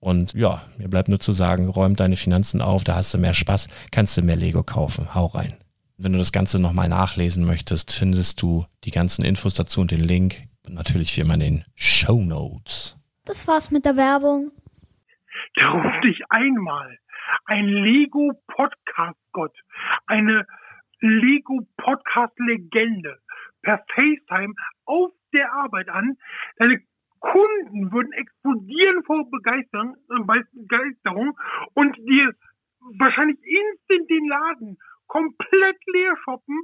Und ja, mir bleibt nur zu sagen, räum deine Finanzen auf, da hast du mehr Spaß, kannst du mehr Lego kaufen. Hau rein. Wenn du das Ganze nochmal nachlesen möchtest, findest du die ganzen Infos dazu und den Link. Und natürlich wie immer in den Show Notes. Das war's mit der Werbung. Da ruft dich einmal ein Lego Podcast Gott, eine Lego Podcast Legende per FaceTime auf der Arbeit an. Deine Kunden würden explodieren vor Begeisterung, äh, Begeisterung und dir wahrscheinlich instant den Laden komplett leer shoppen,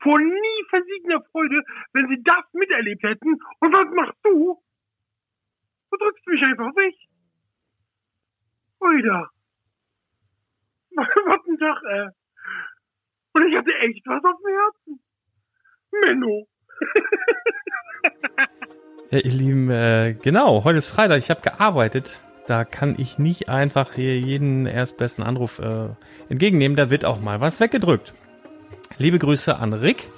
vor nie versiegener Freude, wenn sie das miterlebt hätten. Und was machst du? Du drückst mich einfach weg. Oida. was ein Tag, ey. Und ich hatte echt was auf dem Herzen. Menno. Ja, ihr Lieben, äh, genau, heute ist Freitag, ich habe gearbeitet. Da kann ich nicht einfach hier jeden erstbesten Anruf äh, entgegennehmen. Da wird auch mal was weggedrückt. Liebe Grüße an Rick.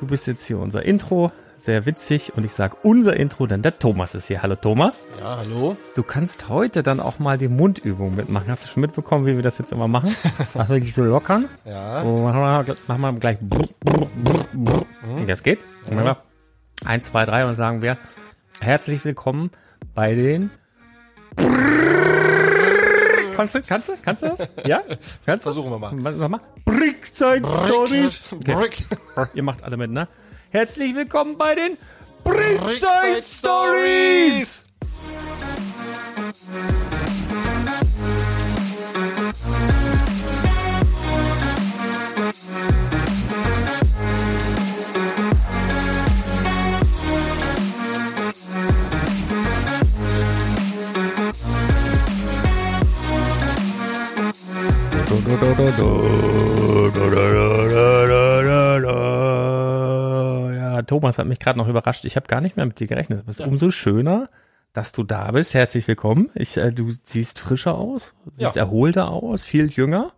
Du bist jetzt hier unser Intro. Sehr witzig. Und ich sage unser Intro, denn der Thomas ist hier. Hallo Thomas. Ja, hallo. Du kannst heute dann auch mal die Mundübung mitmachen. Hast du schon mitbekommen, wie wir das jetzt immer machen? Mach wirklich so lockern. Ja. So, machen wir, machen wir gleich. Mhm. Das geht. Mhm. Eins, zwei, drei und sagen wir herzlich willkommen bei den. Kannst du, kannst du, kannst du das? Ja? Kannst? Versuchen wir mal. Mach mal. Brickzeit Stories. Okay. Ihr macht alle mit, ne? Herzlich willkommen bei den Brickzeit Stories. Ja, Thomas hat mich gerade noch überrascht. Ich habe gar nicht mehr mit dir gerechnet. Es ist umso schöner, dass du da bist. Herzlich willkommen. Ich, äh, du siehst frischer aus, siehst Ja. erholter aus, viel jünger.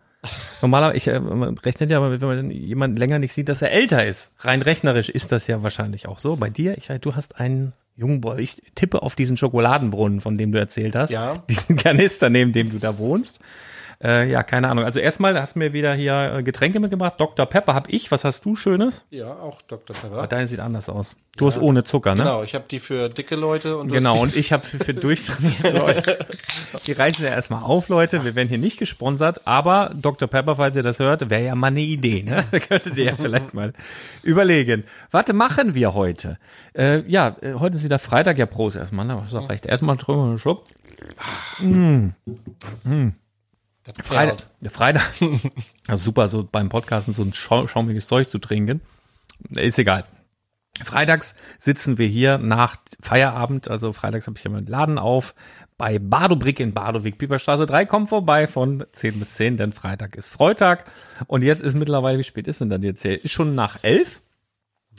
Normalerweise, ich äh, man rechnet ja, wenn man jemanden länger nicht sieht, dass er älter ist. Rein rechnerisch ist das ja wahrscheinlich auch so. Bei dir, ich, du hast einen jungen Boy. Ich tippe auf diesen Schokoladenbrunnen, von dem du erzählt hast. Ja. Diesen Kanister, neben dem du da wohnst. Äh, ja, keine Ahnung. Also erstmal hast du mir wieder hier äh, Getränke mitgebracht. Dr. Pepper hab ich. Was hast du Schönes? Ja, auch Dr. Aber Pepper. deine sieht anders aus. Du hast ohne Zucker, ne? Genau, ich habe die für dicke Leute und du Genau, hast und ich habe für, für durchtrainierte Leute. Die reißen ja erstmal auf, Leute. Wir werden hier nicht gesponsert, aber Dr. Pepper, falls ihr das hört, wäre ja mal eine Idee. Ne? Könntet ihr ja vielleicht mal überlegen. Was machen wir heute? Äh, ja, äh, heute ist wieder Freitag. Ja, Prost erstmal. Ne? Ist auch recht. Erstmal drüber einen Schluck. die das Freitag. Freitag. Also super, so beim Podcasten so ein schau schaumiges Zeug zu trinken. Ist egal. Freitags sitzen wir hier nach Feierabend, also freitags habe ich ja meinen Laden auf, bei Badobrick in Badowig, Pieperstraße 3, kommt vorbei von 10 bis 10, denn Freitag ist Freitag. Und jetzt ist mittlerweile, wie spät ist denn dann jetzt hier? Ist schon nach 11.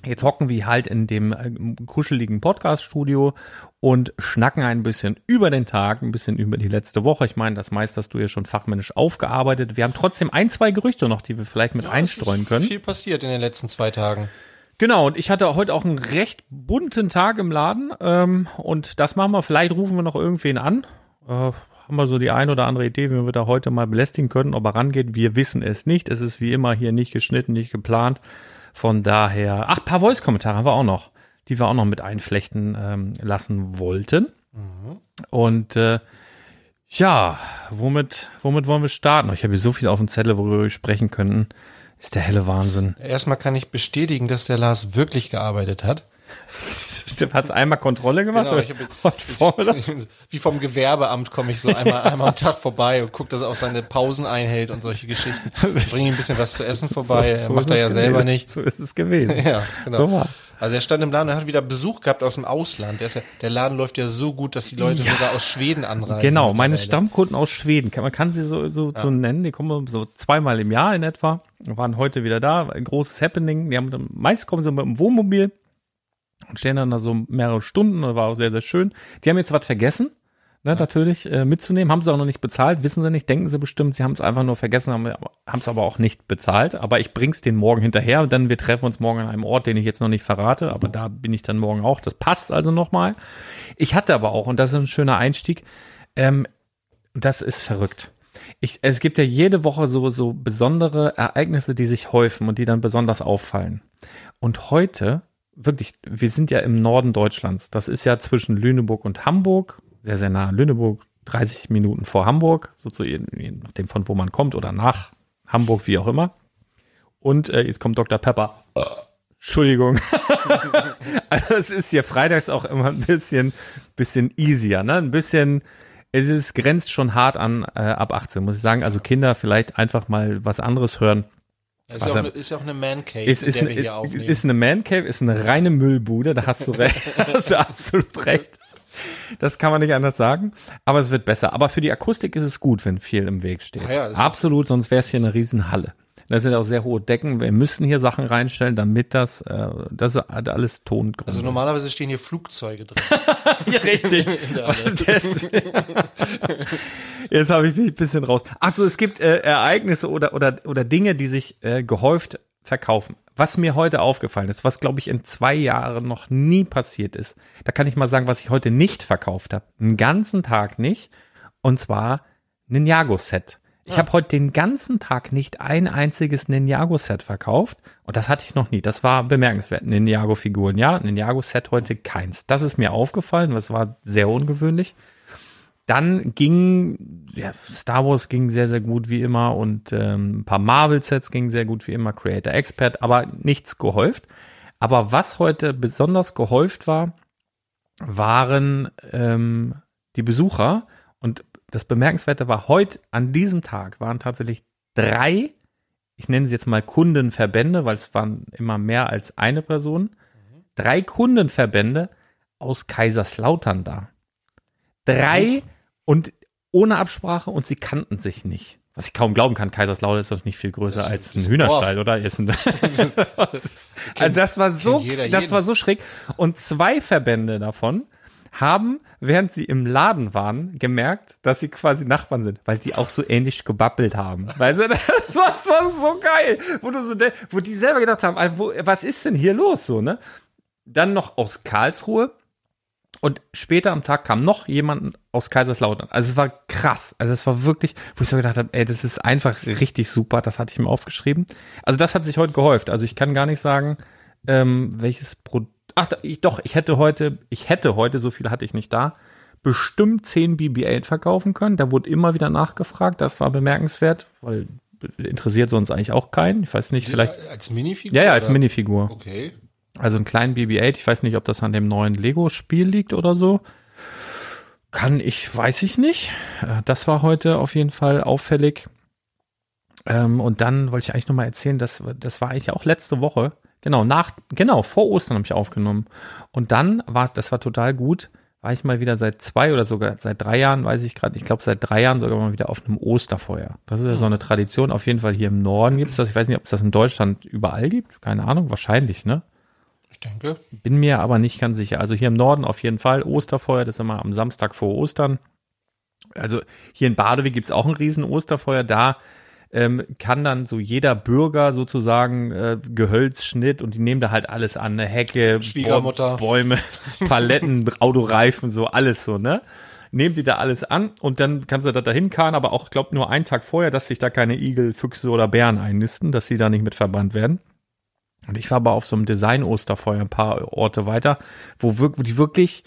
Jetzt hocken wir halt in dem äh, kuscheligen Podcast-Studio und schnacken ein bisschen über den Tag, ein bisschen über die letzte Woche. Ich meine, das meiste hast du ja schon fachmännisch aufgearbeitet. Wir haben trotzdem ein, zwei Gerüchte noch, die wir vielleicht mit Es einstreuen können. viel passiert in den letzten zwei Tagen. Genau, und ich hatte heute auch einen recht bunten Tag im Laden. Ähm, und das machen wir. Vielleicht rufen wir noch irgendwen an. Äh, haben wir so die ein oder andere Idee, wie wir da heute mal belästigen können, ob er rangeht. Wir wissen es nicht. Es ist wie immer hier nicht geschnitten, nicht geplant. Von daher, ach, paar Voice-Kommentare haben wir auch noch, die wir auch noch mit einflechten ähm, lassen wollten. Und äh, ja, womit, womit wollen wir starten? Ich habe hier so viel auf dem Zettel, worüber wir sprechen könnten. Ist der helle Wahnsinn. Erstmal kann ich bestätigen, dass der Lars wirklich gearbeitet hat. Hast du einmal Kontrolle gemacht? Genau, ich hab- Heute Vormittag? Wie vom Gewerbeamt komme ich so einmal, einmal am Tag vorbei und gucke, dass er auch seine Pausen einhält und solche Geschichten. Bringe ihm ein bisschen was zu essen vorbei. So- so macht er ja es selber gewesen. nicht. So ist es gewesen. Ja, genau. So war's. Also er stand im Laden, er hat wieder Besuch gehabt aus dem Ausland. Der, ja, der Laden läuft ja so gut, dass die Leute Ja. sogar aus Schweden anreisen. Genau, meine. Stammkunden aus Schweden, man kann sie so, so, so nennen, die kommen so zweimal im Jahr in etwa, waren heute wieder da, ein großes Happening, die haben, meist kommen sie mit dem Wohnmobil und stehen dann da so mehrere Stunden, das war auch sehr, sehr schön. Die haben jetzt was vergessen, ne, natürlich äh, mitzunehmen, haben sie auch noch nicht bezahlt, wissen sie nicht, denken sie bestimmt, sie haben es einfach nur vergessen, haben haben es aber auch nicht bezahlt, aber ich bring's den morgen hinterher und dann wir treffen uns morgen an einem Ort, den ich jetzt noch nicht verrate, aber da bin ich dann morgen auch, das passt also nochmal. Ich hatte aber auch, und das ist ein schöner Einstieg, ähm, das ist verrückt. Ich, es gibt ja jede Woche so, so besondere Ereignisse, die sich häufen und die dann besonders auffallen. Und heute, wirklich, wir sind ja im Norden Deutschlands. Das ist ja zwischen Lüneburg und Hamburg, sehr, sehr nah an Lüneburg, 30 Minuten vor Hamburg, so zu, je nachdem von wo man kommt oder nach Hamburg, wie auch immer. Und äh, jetzt kommt Dr. Pepper. Entschuldigung. also es ist hier freitags auch immer ein bisschen, bisschen easier, ne? Ein bisschen, es ist, grenzt schon hart an äh, ab 18, muss ich sagen. Also Kinder vielleicht einfach mal was anderes hören. Das ist, ja auch, eine- ist ja auch eine Man Cave, Ist, in ist, der eine, wir hier aufnehmen. ist eine Man Cave, ist eine reine Müllbude, da hast du recht, hast du absolut recht. Das kann man nicht anders sagen, aber es wird besser. Aber für die Akustik ist es gut, wenn viel im Weg steht. Ja, absolut, sonst wäre es hier eine Riesenhalle. Da sind auch sehr hohe Decken. Wir müssen hier Sachen reinstellen, damit das, äh, das hat alles Tongründe. also normalerweise stehen hier Flugzeuge drin. Ja, richtig. Deswegen- Jetzt habe ich mich ein bisschen raus. Ach so, es gibt äh, Ereignisse oder, oder, oder Dinge, die sich äh, gehäuft verkaufen. Was mir heute aufgefallen ist, was glaube ich in zwei Jahren noch nie passiert ist, da kann ich mal sagen, was ich heute nicht verkauft habe. Einen ganzen Tag nicht. Und zwar Ninjago-Set. Ich habe heute den ganzen Tag nicht ein einziges Ninjago-Set verkauft. Und das hatte ich noch nie. Das war bemerkenswert. Ninjago-Figuren, ja. Ninjago-Set heute keins. Das ist mir aufgefallen. Das war sehr ungewöhnlich. Dann ging, ja, Star Wars ging sehr, sehr gut wie immer und ähm, ein paar Marvel-Sets gingen sehr gut wie immer, Creator Expert, aber nichts gehäuft. Aber was heute besonders gehäuft war, waren ähm, die Besucher. Und das Bemerkenswerte war, heute an diesem Tag waren tatsächlich drei, ich nenne sie jetzt mal Kundenverbände, weil es waren immer mehr als eine Person, drei Kundenverbände aus Kaiserslautern da. Drei und ohne Absprache und sie kannten sich nicht. Was ich kaum glauben kann, Kaiserslautern ist doch nicht viel größer ist- als ein Hühnerstall, Dorf. oder? Ist ein, also das war so, das war so schräg. Und zwei Verbände davon haben, während sie im Laden waren, gemerkt, dass sie quasi Nachbarn sind, weil die auch so ähnlich gebabbelt haben. Weißt du, das war, das war so geil, wo du so, wo die selber gedacht haben, also, wo, was ist denn hier los, so, ne? Dann noch aus Karlsruhe. Und später am Tag kam noch jemand aus Kaiserslautern. Also es war krass. Also es war wirklich, wo ich so gedacht habe, ey, das ist einfach richtig super. Das hatte ich mir aufgeschrieben. Also das hat sich heute gehäuft. Also ich kann gar nicht sagen, ähm, welches Produkt. Ach, ich, doch, ich hätte heute, ich hätte heute, so viel hatte ich nicht da, bestimmt 10 BB-8 verkaufen können. Da wurde immer wieder nachgefragt. Das war bemerkenswert, weil interessiert sonst eigentlich auch keinen. Ich weiß nicht, vielleicht. Als Minifigur? Ja, ja, als oder? Minifigur. Okay. Also einen kleinen BB-8. Ich weiß nicht, ob das an dem neuen Lego-Spiel liegt oder so. Kann ich, weiß ich nicht. Äh, Das war heute auf jeden Fall auffällig. Ähm, und dann wollte ich eigentlich nochmal erzählen, das, das war eigentlich auch letzte Woche. Genau, nach, genau, vor Ostern habe ich aufgenommen. Und dann war, das war total gut, war ich mal wieder seit zwei oder sogar seit drei Jahren, weiß ich gerade, ich glaube seit drei Jahren sogar mal wieder auf einem Osterfeuer. Das ist ja so eine Tradition, auf jeden Fall hier im Norden gibt es das. Ich weiß nicht, ob es das in Deutschland überall gibt. Keine Ahnung, wahrscheinlich, ne? Ich denke. Bin mir aber nicht ganz sicher. Also hier im Norden auf jeden Fall Osterfeuer, das ist immer am Samstag vor Ostern. Also hier in Badewig gibt's auch ein riesen Osterfeuer. Da ähm, kann dann so jeder Bürger sozusagen äh, Gehölzschnitt und die nehmen da halt alles an, ne? Hecke, Schwiegermutter. Bäume, Paletten, Autoreifen, so alles so, ne? Nehmen die da alles an und dann kannst du da dahin karren, aber auch, glaub nur einen Tag vorher, dass sich da keine Igel, Füchse oder Bären einnisten, dass sie da nicht mit verbannt werden. Und ich war aber auf so einem Design-Osterfeuer ein paar Orte weiter, wo, wirk wo die wirklich,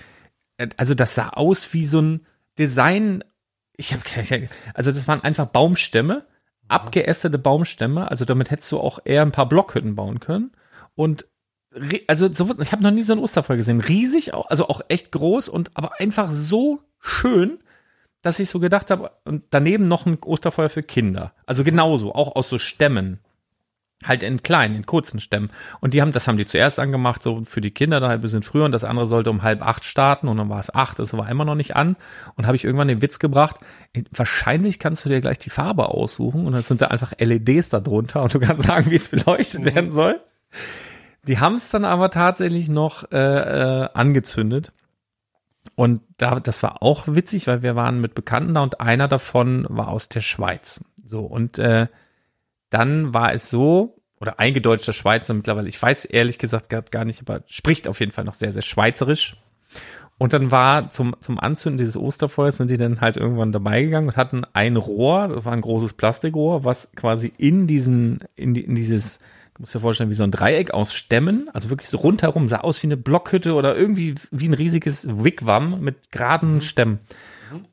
äh, also das sah aus wie so ein Design, ich habe also das waren einfach Baumstämme, abgeästete Baumstämme, also damit hättest du auch eher ein paar Blockhütten bauen können. Und also so, ich habe noch nie so ein Osterfeuer gesehen. Riesig, also auch echt groß und aber einfach so schön, dass ich so gedacht habe, und daneben noch ein Osterfeuer für Kinder. Also genauso, auch aus so Stämmen. Halt in kleinen, in kurzen Stämmen. Und die haben, das haben die zuerst angemacht, so für die Kinder da ein bisschen früher und das andere sollte um halb acht starten und dann war es acht, das war immer noch nicht an. Und habe ich irgendwann den Witz gebracht, wahrscheinlich kannst du dir gleich die Farbe aussuchen und dann sind da einfach LEDs da drunter und du kannst sagen, wie es beleuchtet werden soll. Die haben es dann aber tatsächlich noch äh, äh, angezündet. Und da, das war auch witzig, weil wir waren mit Bekannten da und einer davon war aus der Schweiz. So, und äh, dann war es so, oder eingedeutschter Schweizer mittlerweile, ich weiß ehrlich gesagt gar, gar nicht, aber spricht auf jeden Fall noch sehr, sehr schweizerisch. Und dann war zum, zum Anzünden dieses Osterfeuers sind die dann halt irgendwann dabei gegangen und hatten ein Rohr, das war ein großes Plastikrohr, was quasi in diesen, in, die, in dieses, du musst dir vorstellen, wie so ein Dreieck aus Stämmen, also wirklich so rundherum, sah aus wie eine Blockhütte oder irgendwie wie ein riesiges Wigwam mit geraden Stämmen.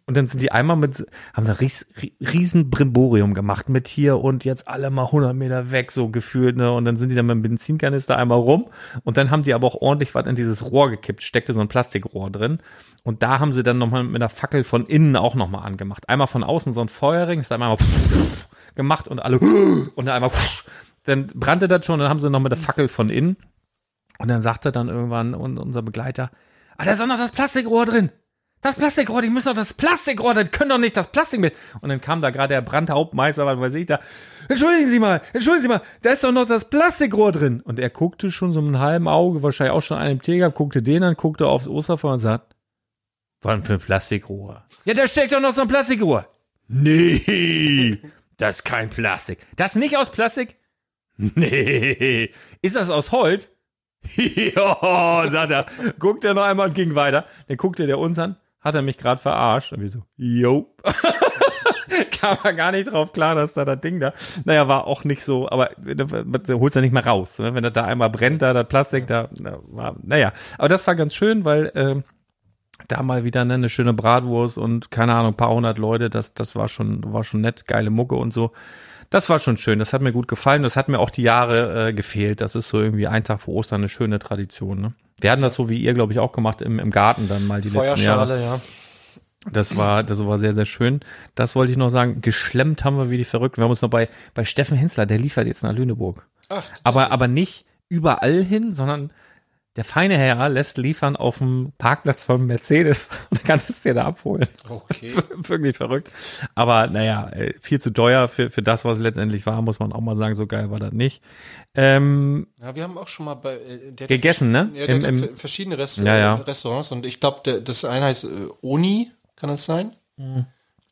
Und dann sind die einmal mit, haben da ries, ri- riesen Brimborium gemacht mit hier und jetzt alle mal 100 Meter weg, so gefühlt, ne? Und dann sind die dann mit dem Benzinkanister einmal rum und dann haben die aber auch ordentlich was in dieses Rohr gekippt, steckte so ein Plastikrohr drin. Und da haben sie dann nochmal mit einer Fackel von innen auch nochmal angemacht. Einmal von außen so ein Feuerring, ist einmal gemacht und alle und dann einmal dann brannte das schon, dann haben sie noch mit der Fackel von innen. Und dann sagte dann irgendwann un- unser Begleiter, ah, da ist auch noch das Plastikrohr drin. Das Plastikrohr, die müssen doch das Plastikrohr, das können doch nicht das Plastik mit. Und dann kam da gerade der Brandhauptmeister, was weiß ich da. Entschuldigen Sie mal, entschuldigen Sie mal, da ist doch noch das Plastikrohr drin. Und er guckte schon so mit einem halben Auge, wahrscheinlich auch schon einem Tiger, guckte den an, guckte aufs Osterfeuer und sagt, was denn für ein Plastikrohr? Ja, da steckt doch noch so ein Plastikrohr. Nee, das ist kein Plastik. Das ist nicht aus Plastik? Nee. Ist das aus Holz? ja, sagt er. Guckt er noch einmal und ging weiter. Dann guckte der uns an. Hat er mich gerade verarscht? Und wir so, jo. Kam er gar nicht drauf klar, dass da das Ding da. Naja, war auch nicht so, aber da holst du nicht mehr raus. Ne? Wenn das da einmal brennt, da das Plastik, da, da war, naja. Aber das war ganz schön, weil ähm, da mal wieder ne, eine schöne Bratwurst und keine Ahnung, paar hundert Leute, das, das war schon, war schon nett, geile Mucke und so. Das war schon schön, das hat mir gut gefallen. Das hat mir auch die Jahre äh, gefehlt. Das ist so irgendwie ein Tag vor Ostern eine schöne Tradition. Ne? Wir hatten das so wie ihr, glaube ich, auch gemacht im, im Garten dann mal die letzten Jahre. Ja. Das war, das war sehr, sehr schön. Das wollte ich noch sagen. Geschlemmt haben wir wie die Verrückten. Wir haben uns noch bei, bei Steffen Hensler, der liefert jetzt nach Lüneburg. Ach, Aber, aber nicht überall hin, sondern der feine Herr lässt liefern auf dem Parkplatz von Mercedes und kann es dir da abholen. Okay. Wirklich verrückt. Aber naja, äh, viel zu teuer für, für das, was es letztendlich war, muss man auch mal sagen, so geil war das nicht. Ähm, Ja, wir haben auch schon mal bei äh, der Gegessen, ja ne? Ja, der Im- im- ja verschiedene Rest Ja, ja. Restaurants und ich glaube, das eine heißt äh, Oni, kann das sein?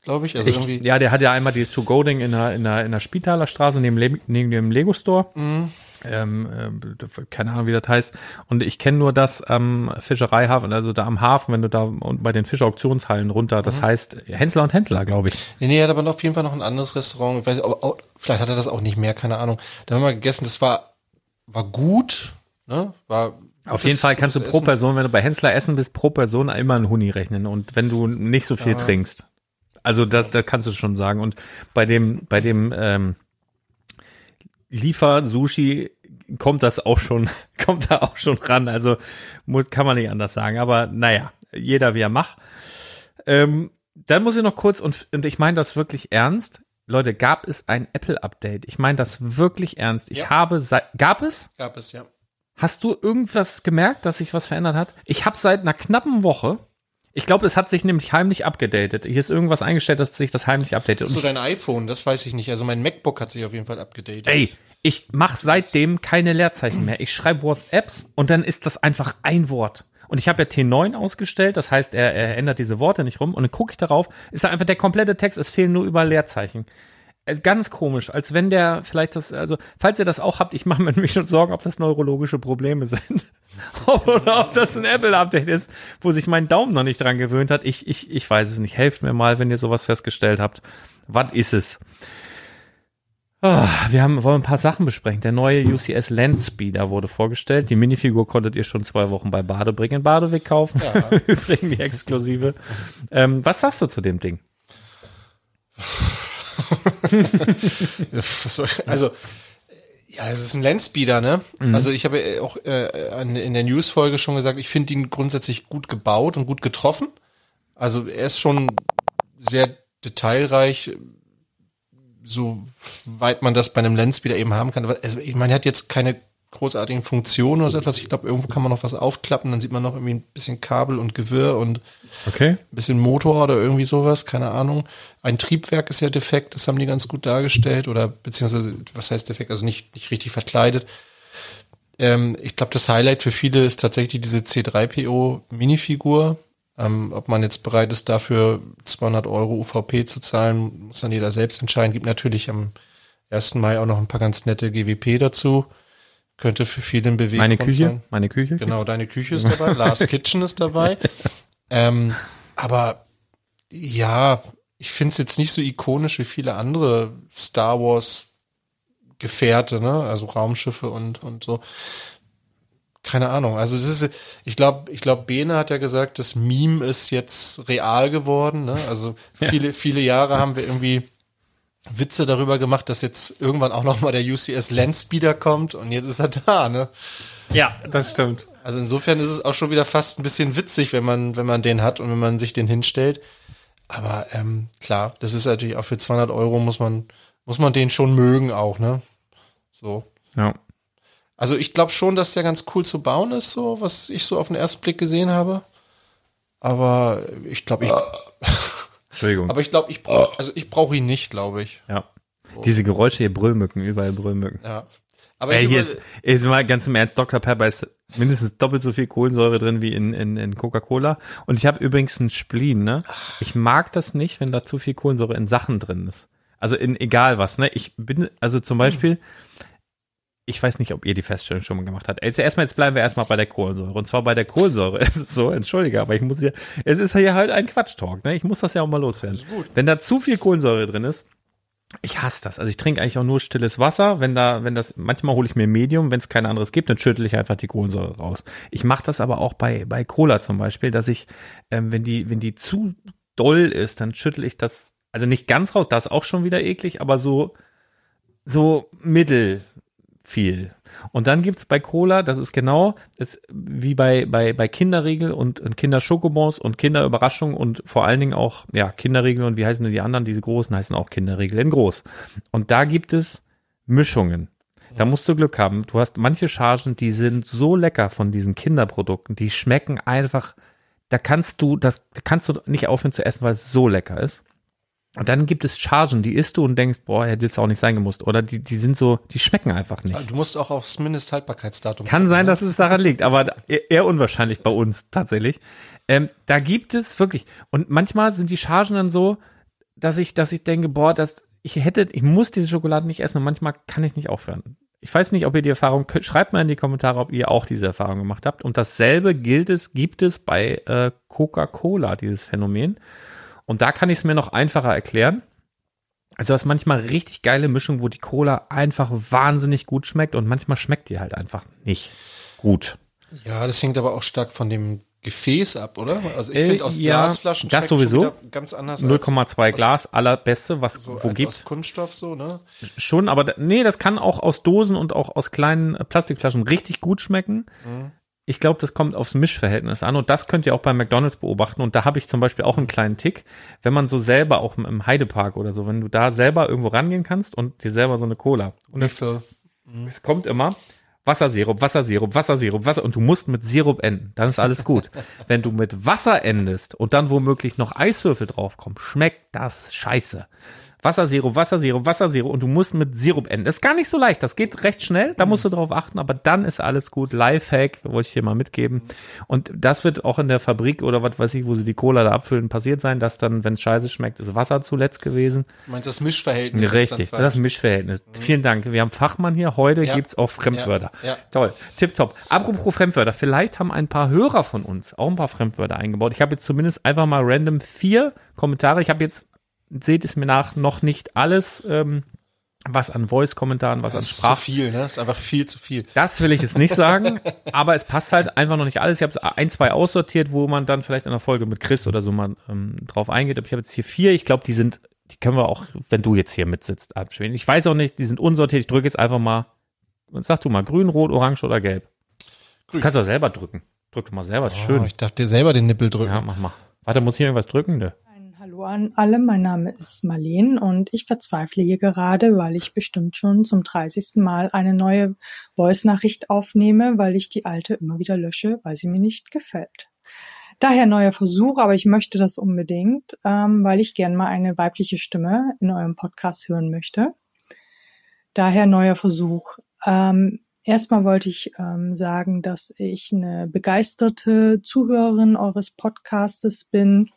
Glaube ich. Also ich, irgendwie. ja, der hat ja einmal dieses To-Go-Ding in der, in der, in der Spitaler Straße neben, neben dem Lego-Store. Mhm. Ähm, äh, keine Ahnung, wie das heißt. Und ich kenne nur das am Fischereihafen, also da am Hafen, wenn du da und bei den Fischauktionshallen runter, Mhm. das heißt Hensler und Hensler, glaube ich. Nee, nee, er hat aber auf jeden Fall noch ein anderes Restaurant. Ich weiß, aber auch, vielleicht hat er das auch nicht mehr, keine Ahnung. Da haben wir gegessen, das war, war gut, ne? War Auf jeden Fall kannst du pro Essen. Person, wenn du bei Hensler essen bist, pro Person immer einen Huni rechnen. Und wenn du nicht so viel trinkst. Also das, das kannst du schon sagen. Und bei dem, bei dem ähm, Liefer-Sushi kommt das auch schon, kommt da auch schon ran. Also muss, kann man nicht anders sagen. Aber naja, jeder wie er macht. Ähm, dann muss ich noch kurz, und, und ich meine das wirklich ernst. Leute, gab es ein Apple-Update? Ich meine das wirklich ernst. Ich Ja. habe seit, gab es? Gab es, ja. Hast du irgendwas gemerkt, dass sich was verändert hat? Ich habe seit einer knappen Woche, ich glaube, es hat sich nämlich heimlich abgedatet. Hier ist irgendwas eingestellt, dass sich das heimlich updatet. So dein iPhone, das weiß ich nicht. Also mein MacBook hat sich auf jeden Fall abgedatet. ey, ich mache seitdem keine Leerzeichen mehr. Ich schreibe WhatsApps und dann ist das einfach ein Wort. Und ich habe ja T9 ausgestellt, das heißt, er, er ändert diese Worte nicht rum. Und dann gucke ich darauf, ist da einfach der komplette Text, es fehlen nur über Leerzeichen. Äh, Ganz komisch, als wenn der vielleicht das, also falls ihr das auch habt, ich mache mir nämlich schon Sorgen, ob das neurologische Probleme sind. Oder ob das ein Apple-Update ist, wo sich mein Daumen noch nicht dran gewöhnt hat. Ich, ich, ich weiß es nicht. Helft mir mal, wenn ihr sowas festgestellt habt. Was ist es? Ah, wir haben, wollen ein paar Sachen besprechen. Der neue UCS Landspeeder wurde vorgestellt. Die Minifigur konntet ihr schon zwei Wochen bei Badebring in Badeweg kaufen. Übrigens die exklusive. Ähm, was sagst du zu dem Ding? Also, ja, es ist ein Landspeeder, ne? Mhm. Also ich habe äh, auch äh, in der News-Folge schon gesagt, ich finde ihn grundsätzlich gut gebaut und gut getroffen. Also er ist schon sehr detailreich, so weit man das bei einem Landspeeder eben haben kann. Aber also, ich meine, er hat jetzt keine großartigen Funktionen oder so etwas. Ich glaube, irgendwo kann man noch was aufklappen, dann sieht man noch irgendwie ein bisschen Kabel und Gewirr und Okay. ein bisschen Motor oder irgendwie sowas, keine Ahnung. Ein Triebwerk ist ja defekt, das haben die ganz gut dargestellt oder beziehungsweise, was heißt defekt, also nicht, nicht richtig verkleidet. Ähm, ich glaube, das Highlight für viele ist tatsächlich diese C3PO Minifigur. Ähm, ob man jetzt bereit ist, dafür 200 Euro UVP zu zahlen, muss dann jeder selbst entscheiden. Gibt natürlich am 1. Mai auch noch ein paar ganz nette GWP dazu. Könnte für viele ein Bewegung Meine Küche? sein. Meine Küche? Genau, deine Küche ist dabei, Lars Kitchen ist dabei. Ähm, aber ja, ich finde es jetzt nicht so ikonisch wie viele andere Star Wars Gefährte, ne? Also Raumschiffe und, und so. Keine Ahnung. Also das ist, ich glaube, ich glaube, Bene hat ja gesagt, das Meme ist jetzt real geworden. Ne? Also viele, viele Jahre haben wir irgendwie Witze darüber gemacht, dass jetzt irgendwann auch noch mal der UCS Landspeeder kommt und jetzt ist er da, ne? Ja, das stimmt. Also insofern ist es auch schon wieder fast ein bisschen witzig, wenn man, wenn man den hat und wenn man sich den hinstellt. Aber ähm, klar, das ist natürlich auch für 200 Euro muss man, muss man den schon mögen auch, ne? So. Ja. Also ich glaube schon, dass der ganz cool zu bauen ist, so was ich so auf den ersten Blick gesehen habe. Aber ich glaube, ich, Entschuldigung. aber ich glaube, ich brauche, also ich brauche ihn nicht, glaube ich. ja. Diese Geräusche hier, Brüllmücken, überall Brüllmücken. Ja. Aber Ey, ich hier ist, ist mal ganz im Ernst, Dr. Pepper ist mindestens doppelt so viel Kohlensäure drin wie in, in, in Coca-Cola. Und ich habe übrigens einen Spleen, ne? Ich mag das nicht, wenn da zu viel Kohlensäure in Sachen drin ist. Also in egal was, ne? Ich bin, also zum Beispiel, ich weiß nicht, ob ihr die Feststellung schon mal gemacht habt. Jetzt erstmal, jetzt bleiben wir erstmal bei der Kohlensäure. Und zwar bei der Kohlensäure ist es so, entschuldige, aber ich muss ja, es ist ja halt ein Quatschtalk, ne? Ich muss das ja auch mal loswerden. Wenn da zu viel Kohlensäure drin ist, ich hasse das. Also ich trinke eigentlich auch nur stilles Wasser. Wenn da, wenn das, manchmal hole ich mir Medium, wenn es kein anderes gibt, dann schüttle ich einfach die Kohlensäure raus. Ich mache das aber auch bei, bei Cola zum Beispiel, dass ich, ähm, wenn die, wenn die zu doll ist, dann schüttle ich das, also nicht ganz raus, das ist auch schon wieder eklig, aber so, so mittel viel. Und dann gibt's bei Cola, das ist genau ist wie bei, bei, bei Kinderriegel und, und Kinderschokobons und Kinderüberraschung und vor allen Dingen auch, ja, Kinderriegel und wie heißen denn die anderen, diese großen heißen auch Kinderriegel in groß. Und da gibt es Mischungen. Da musst du Glück haben. Du hast manche Chargen, die sind so lecker von diesen Kinderprodukten, die schmecken einfach, da kannst du, das kannst du nicht aufhören zu essen, weil es so lecker ist. Und dann gibt es Chargen, die isst du und denkst, boah, hätte jetzt auch nicht sein gemusst. Oder die, die sind so, die schmecken einfach nicht. Du musst auch aufs Mindesthaltbarkeitsdatum. Kann sein, ne? dass es daran liegt, aber eher unwahrscheinlich bei uns tatsächlich. Ähm, da gibt es wirklich, und manchmal sind die Chargen dann so, dass ich, dass ich denke, boah, das, ich hätte, ich muss diese Schokolade nicht essen und manchmal kann ich nicht aufhören. Ich weiß nicht, ob ihr die Erfahrung, schreibt mal in die Kommentare, ob ihr auch diese Erfahrung gemacht habt. Und dasselbe gilt es, gibt es bei äh, Coca-Cola, dieses Phänomen. Und da kann ich es mir noch einfacher erklären. Also du hast manchmal richtig geile Mischung, wo die Cola einfach wahnsinnig gut schmeckt und manchmal schmeckt die halt einfach nicht gut. Ja, das hängt aber auch stark von dem Gefäß ab, oder? Also ich Äh, finde aus ja, Glasflaschen das sowieso. ganz anders 0,2 aus, Glas, allerbeste, was so wo als gibt's aus Kunststoff so, ne? schon, aber nee, das kann auch aus Dosen und auch aus kleinen äh, Plastikflaschen richtig gut schmecken. Mhm. Ich glaube, das kommt aufs Mischverhältnis an und das könnt ihr auch bei McDonald's beobachten und da habe ich zum Beispiel auch einen kleinen Tick, wenn man so selber auch im- Heidepark oder so, wenn du da selber irgendwo rangehen kannst und dir selber so eine Cola und es, Refill. es kommt immer Wassersirup, Wassersirup, Wassersirup, Wasser und du musst mit Sirup enden, dann ist alles gut. wenn du mit Wasser endest und dann womöglich noch Eiswürfel draufkommen, schmeckt das scheiße. Wassersirup, Wassersirup, Wassersirup und du musst mit Sirup enden. Das ist gar nicht so leicht, das geht recht schnell, da musst du drauf achten, aber dann ist alles gut. Lifehack, wollte ich dir mal mitgeben. Und das wird auch in der Fabrik oder was weiß ich, wo sie die Cola da abfüllen, passiert sein, dass dann, wenn es scheiße schmeckt, ist Wasser zuletzt gewesen. Du meinst das Mischverhältnis? Richtig, das. Mischverhältnis. Vielen Dank. Wir haben Fachmann hier. Heute Ja. gibt's auch Fremdwörter. Ja, ja. Toll. Tipptopp. Apropos Fremdwörter. Vielleicht haben ein paar Hörer von uns auch ein paar Fremdwörter eingebaut. Ich habe jetzt zumindest einfach mal random vier Kommentare. Ich habe jetzt, seht es mir nach, noch nicht alles, ähm, was an Voice-Kommentaren, was an Das ist zu Sprach. viel, ne? Das ist einfach viel zu viel. Das will ich jetzt nicht sagen, aber es passt halt einfach noch nicht alles. Ich habe ein, zwei aussortiert, wo man dann vielleicht in der Folge mit Chris oder so mal ähm, drauf eingeht. Aber ich habe jetzt hier vier. Ich glaube, die sind, die können wir auch, wenn du jetzt hier mitsitzt, abspielen. Ich weiß auch nicht, die sind unsortiert. Ich drücke jetzt einfach mal, sag du mal, grün, rot, orange oder gelb. Du Grün. kannst auch selber drücken. Drück mal selber, das Oh, schön. ich darf dir selber den Nippel drücken. Ja, mach mal. Warte, muss ich irgendwas drücken? Nö. Hallo an alle, mein Name ist Marleen und ich verzweifle hier gerade, weil ich bestimmt schon zum 30. Mal eine neue Voice-Nachricht aufnehme, weil ich die alte immer wieder lösche, weil sie mir nicht gefällt. Daher neuer Versuch, aber ich möchte das unbedingt, ähm, weil ich gern mal eine weibliche Stimme in eurem Podcast hören möchte. Daher neuer Versuch. Ähm, erstmal wollte ich ähm, sagen, dass ich eine begeisterte Zuhörerin eures Podcastes bin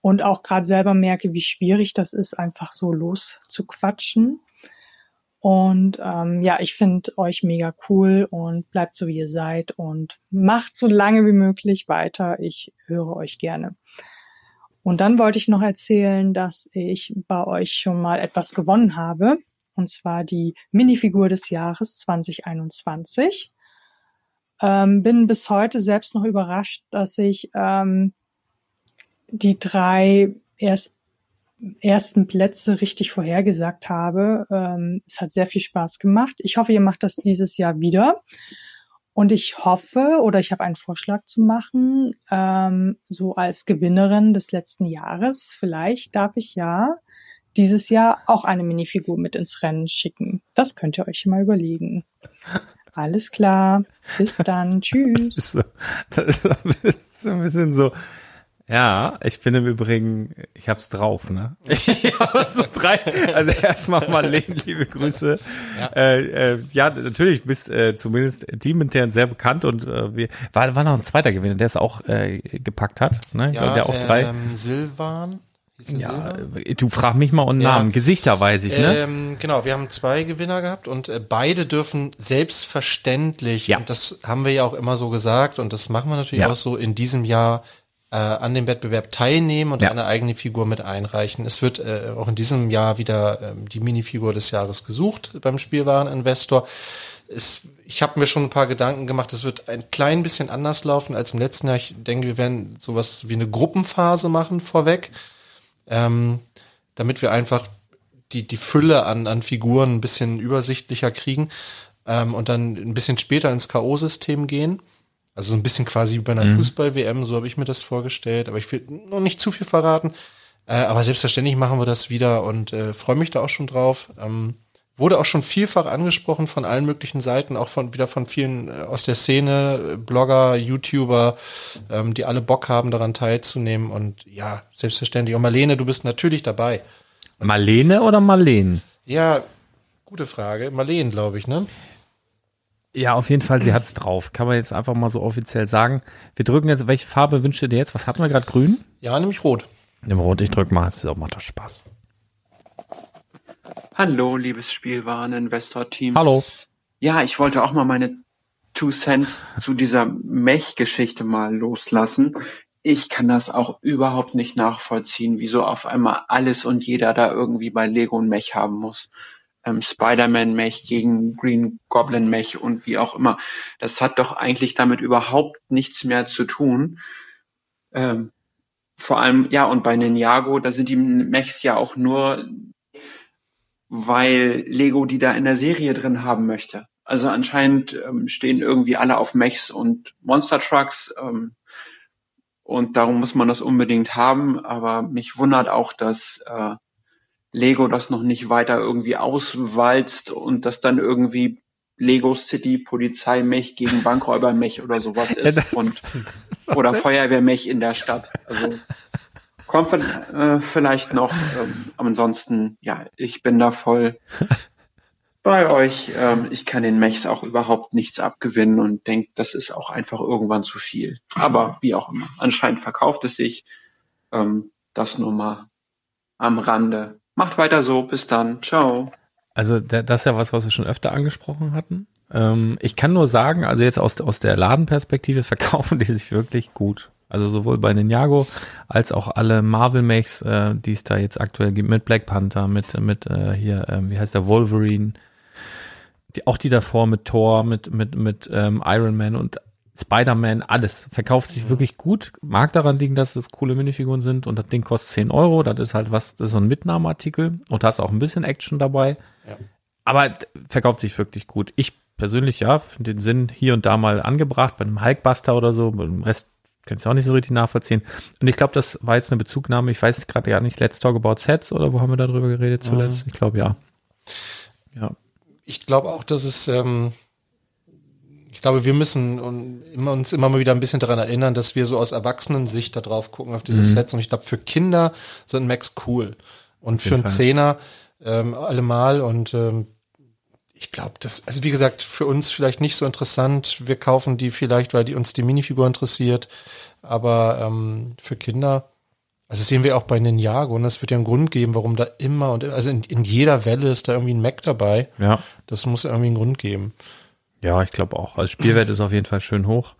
und auch gerade selber merke, wie schwierig das ist, einfach so loszuquatschen. Und ähm, ja, ich finde euch mega cool und bleibt so, wie ihr seid und macht so lange wie möglich weiter. Ich höre euch gerne. Und dann wollte ich noch erzählen, dass ich bei euch schon mal etwas gewonnen habe. Und zwar die Minifigur des Jahres 2021. Ähm, bin bis heute selbst noch überrascht, dass ich ähm, die drei erst, ersten Plätze richtig vorhergesagt habe. Ähm, es hat sehr viel Spaß gemacht. Ich hoffe, ihr macht das dieses Jahr wieder. Und ich hoffe, oder ich habe einen Vorschlag zu machen, ähm, so als Gewinnerin des letzten Jahres, vielleicht darf ich ja dieses Jahr auch eine Minifigur mit ins Rennen schicken. Das könnt ihr euch mal überlegen. Alles klar. Bis dann. Tschüss. Das ist so, das ist so ein bisschen- so ein bisschen so. Ja, ich bin im Übrigen, ich hab's drauf, ne? Ich habe so drei, also erstmal Marlene, liebe Grüße. Ja, äh, äh, ja natürlich bist äh, zumindest teamintern sehr bekannt und äh, wir, war, war noch ein zweiter Gewinner, der es auch äh, gepackt hat, ne? Ja, der auch drei. Ähm, Silvan. Ja, Silvan? äh, du frag mich mal um Ja. Namen, Gesichter weiß ich, ne? Ähm, genau, wir haben zwei Gewinner gehabt und äh, beide dürfen selbstverständlich, Ja. und das haben wir ja auch immer so gesagt und das machen wir natürlich Ja. auch so in diesem Jahr äh, an dem Wettbewerb teilnehmen und Ja. eine eigene Figur mit einreichen. Es wird äh, auch in diesem Jahr wieder ähm, die Minifigur des Jahres gesucht beim Spielwareninvestor. Es, ich habe mir schon ein paar Gedanken gemacht, es wird ein klein bisschen anders laufen als im letzten Jahr. Ich denke, wir werden sowas wie eine Gruppenphase machen vorweg, ähm, damit wir einfach die, die Fülle an, an Figuren ein bisschen übersichtlicher kriegen ähm, und dann ein bisschen später ins K.O.-System gehen. Also so ein bisschen quasi wie bei einer Fußball-WM, so habe ich mir das vorgestellt. Aber ich will noch nicht zu viel verraten. Äh, aber selbstverständlich machen wir das wieder und äh, freue mich da auch schon drauf. Ähm, wurde auch schon vielfach angesprochen von allen möglichen Seiten, auch von wieder von vielen äh, aus der Szene, äh, Blogger, YouTuber, ähm, die alle Bock haben, daran teilzunehmen. Und ja, selbstverständlich. Und Marlene, du bist natürlich dabei. Marlene oder Marleen? Ja, gute Frage. Marlene, glaube ich, ne? Ja, auf jeden Fall, sie hat's drauf. Kann man jetzt einfach mal so offiziell sagen. Wir drücken jetzt, welche Farbe wünscht ihr dir jetzt? Was hatten wir gerade? Grün? Ja, nämlich rot. Nimm rot, ich drück mal. Das ist auch macht doch Spaß. Hallo, liebes Spielwareninvestor-Team. Hallo. Ja, ich wollte auch mal meine Two Cents zu dieser Mech-Geschichte mal loslassen. Ich kann das auch überhaupt nicht nachvollziehen, wieso auf einmal alles und jeder da irgendwie bei Lego ein Mech haben muss. Ähm, Spider-Man-Mech gegen Green Goblin-Mech und wie auch immer. Das hat doch eigentlich damit überhaupt nichts mehr zu tun. Ähm, vor allem, ja, und bei Ninjago, da sind die Mechs ja auch nur weil Lego die da in der Serie drin haben möchte. Also anscheinend ähm, stehen irgendwie alle auf Mechs und Monster Trucks ähm, und darum muss man das unbedingt haben. Aber mich wundert auch, dass äh, Lego das noch nicht weiter irgendwie auswalzt und das dann irgendwie Lego City Polizei Mech gegen Bankräuber Mech oder sowas ist Ja, und oder Feuerwehr Mech in der Stadt. Also kommt äh, vielleicht noch. Ähm, ansonsten, ja, ich bin da voll bei euch. Ähm, ich kann den Mechs auch überhaupt nichts abgewinnen und denke, das ist auch einfach irgendwann zu viel. Aber wie auch immer. Anscheinend verkauft es sich. Ähm, das nur mal am Rande. Macht weiter so. Bis dann. Ciao. Also da- das ist ja was, was wir schon öfter angesprochen hatten. Ähm, ich kann nur sagen, also jetzt aus, aus der Ladenperspektive verkaufen die sich wirklich gut. Also sowohl bei Ninjago als auch alle Marvel-Mechs, äh, die es da jetzt aktuell gibt, mit Black Panther, mit, mit äh, hier, ähm, wie heißt der, Wolverine, die, auch die davor mit Thor, mit, mit, mit ähm, Iron Man und Spider-Man, alles verkauft sich wirklich gut. Mag daran liegen, dass es coole Minifiguren sind und das Ding kostet 10 Euro. Das ist halt was, das ist so ein Mitnahmeartikel und da ist auch ein bisschen Action dabei. Ja. Aber verkauft sich wirklich gut. Ich persönlich, ja, finde den Sinn hier und da mal angebracht, bei einem Hulkbuster oder so, beim Rest kannst du auch nicht so richtig nachvollziehen. Und ich glaube, das war jetzt eine Bezugnahme, ich weiß gerade ja nicht, Let's Talk About Sets oder wo haben wir darüber geredet zuletzt? Ich glaube, ja. Ja. Ich glaube auch, dass es, ähm, ich glaube, wir müssen uns immer mal wieder ein bisschen daran erinnern, dass wir so aus Erwachsenensicht da drauf gucken auf diese Sets. Und ich glaube, für Kinder sind Macs cool. Und für einen. Zehner ähm, allemal. Und ähm, ich glaube, das, also wie gesagt, für uns vielleicht nicht so interessant. Wir kaufen die vielleicht, weil die uns die Minifigur interessiert. Aber ähm, für Kinder, also sehen wir auch bei Ninjago, und es wird ja einen Grund geben, warum da immer und also in, in jeder Welle ist da irgendwie ein Mac dabei. Ja. Das muss irgendwie einen Grund geben. Ja, ich glaube auch. Also Spielwert ist auf jeden Fall schön hoch.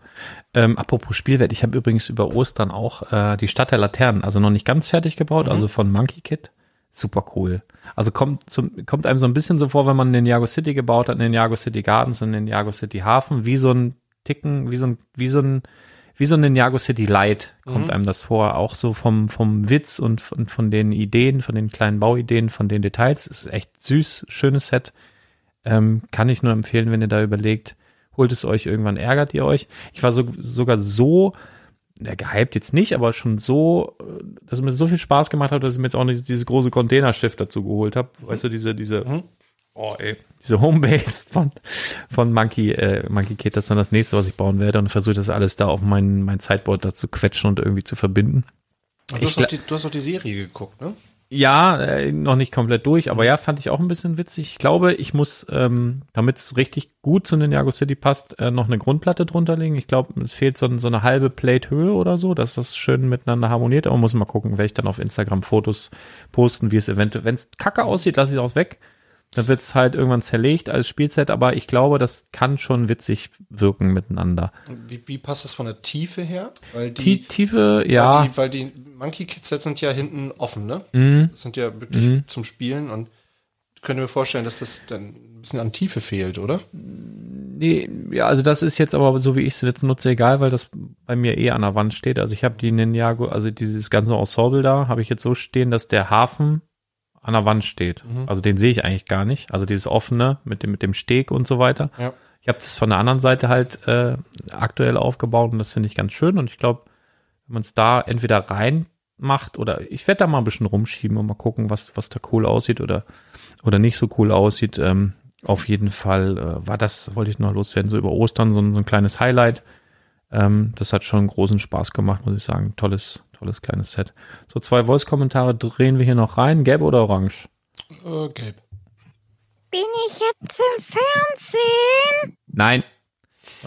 Ähm, apropos Spielwert, ich habe übrigens über Ostern auch äh, die Stadt der Laternen, also noch nicht ganz fertig gebaut, also von Monkey Kid. Super cool. Also kommt zum, kommt einem so ein bisschen so vor, wenn man den Ninjago City gebaut hat, den Ninjago City Gardens und den Ninjago City Hafen, wie so ein Ticken, wie so ein, wie so ein, wie so ein Ninjago City Light kommt einem das vor. Auch so vom, vom Witz und von, von den Ideen, von den kleinen Bauideen, von den Details. Ist echt süß, schönes Set. Ähm, kann ich nur empfehlen, wenn ihr da überlegt, holt es euch irgendwann, ärgert ihr euch. Ich war so, sogar so, ja, gehypt jetzt nicht, aber schon so, äh, dass es mir so viel Spaß gemacht hat, dass ich mir jetzt auch nicht dieses große Containerschiff dazu geholt habe. Weißt du, diese, diese, oh ey, diese Homebase von, von Monkey, äh, Monkey Kid, das ist dann das nächste, was ich bauen werde und versuche das alles da auf mein, mein Sideboard da zu quetschen und irgendwie zu verbinden. Du, hast die, du hast auch die Serie geguckt, ne? Ja, äh, noch nicht komplett durch, aber ja, fand ich auch ein bisschen witzig. Ich glaube, ich muss, ähm, damit es richtig gut zu Ninjago City passt, äh, noch eine Grundplatte drunter legen. Ich glaube, es fehlt so, so eine halbe Plate Höhe oder so, dass das schön miteinander harmoniert. Aber muss mal gucken, werde ich dann auf Instagram Fotos posten, wie es eventuell, wenn es kacke aussieht, lasse ich es auch weg. Dann wird es halt irgendwann zerlegt als Spielset, aber ich glaube, das kann schon witzig wirken miteinander. Wie, wie passt das von der Tiefe her? Weil Die Tiefe, ja, weil die, weil die Monkey Kids Sets sind ja hinten offen, ne? Mhm. Das sind ja wirklich zum Spielen und könnte mir vorstellen, dass das dann ein bisschen an Tiefe fehlt, oder? Nee, ja, also das ist jetzt aber so wie ich es jetzt nutze, egal, weil das bei mir eh an der Wand steht. Also ich habe die Ninjago, also dieses ganze Ensemble da, habe ich jetzt so stehen, dass der Hafen an der Wand steht. Also den sehe ich eigentlich gar nicht. Also dieses offene mit dem mit dem Steg und so weiter. Ja. Ich habe das von der anderen Seite halt äh, aktuell aufgebaut und das finde ich ganz schön. Und ich glaube, wenn man es da entweder rein macht oder ich werde da mal ein bisschen rumschieben und mal gucken, was was da cool aussieht oder oder nicht so cool aussieht. Ähm, auf jeden Fall äh, war das, wollte ich noch loswerden, so über Ostern so, ein- so ein kleines Highlight. Ähm, das hat schon großen Spaß gemacht, muss ich sagen. Tolles, tolles kleines Set. So zwei Voice-Kommentare drehen wir hier noch rein. Gelb oder orange? Äh, gelb. Bin ich jetzt im Fernsehen? Nein.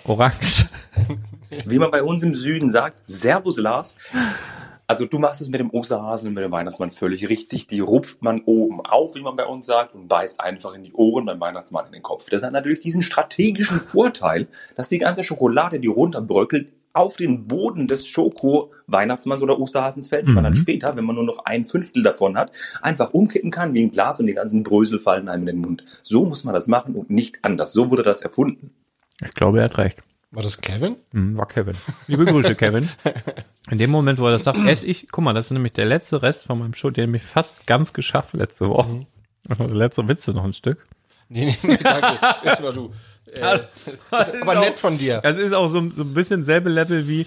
Orange. Wie man bei uns im Süden sagt, Servus Lars. Also du machst es mit dem Osterhasen und mit dem Weihnachtsmann völlig richtig. Die rupft man oben auf, wie man bei uns sagt, und beißt einfach in die Ohren beim Weihnachtsmann in den Kopf. Das hat natürlich diesen strategischen Vorteil, dass die ganze Schokolade, die runterbröckelt, auf den Boden des Schoko-Weihnachtsmanns oder Osterhasens fällt, die man dann später, wenn man nur noch ein Fünftel davon hat, einfach umkippen kann wie ein Glas und die ganzen Brösel fallen einem in den Mund. So muss man das machen und nicht anders. So wurde das erfunden. Ich glaube, er hat recht. War das Kevin? Hm, war Kevin. Liebe Grüße, Kevin. In dem Moment, wo er das sagt, esse ich, guck mal, das ist nämlich der letzte Rest von meinem Show, den mich fast ganz geschafft letzte Woche. Also letzte Witze noch ein Stück. Nee, nee, nee, danke. Ist mal du. Äh, ist aber nett von dir. Das ist auch so, so ein bisschen selbe Level wie,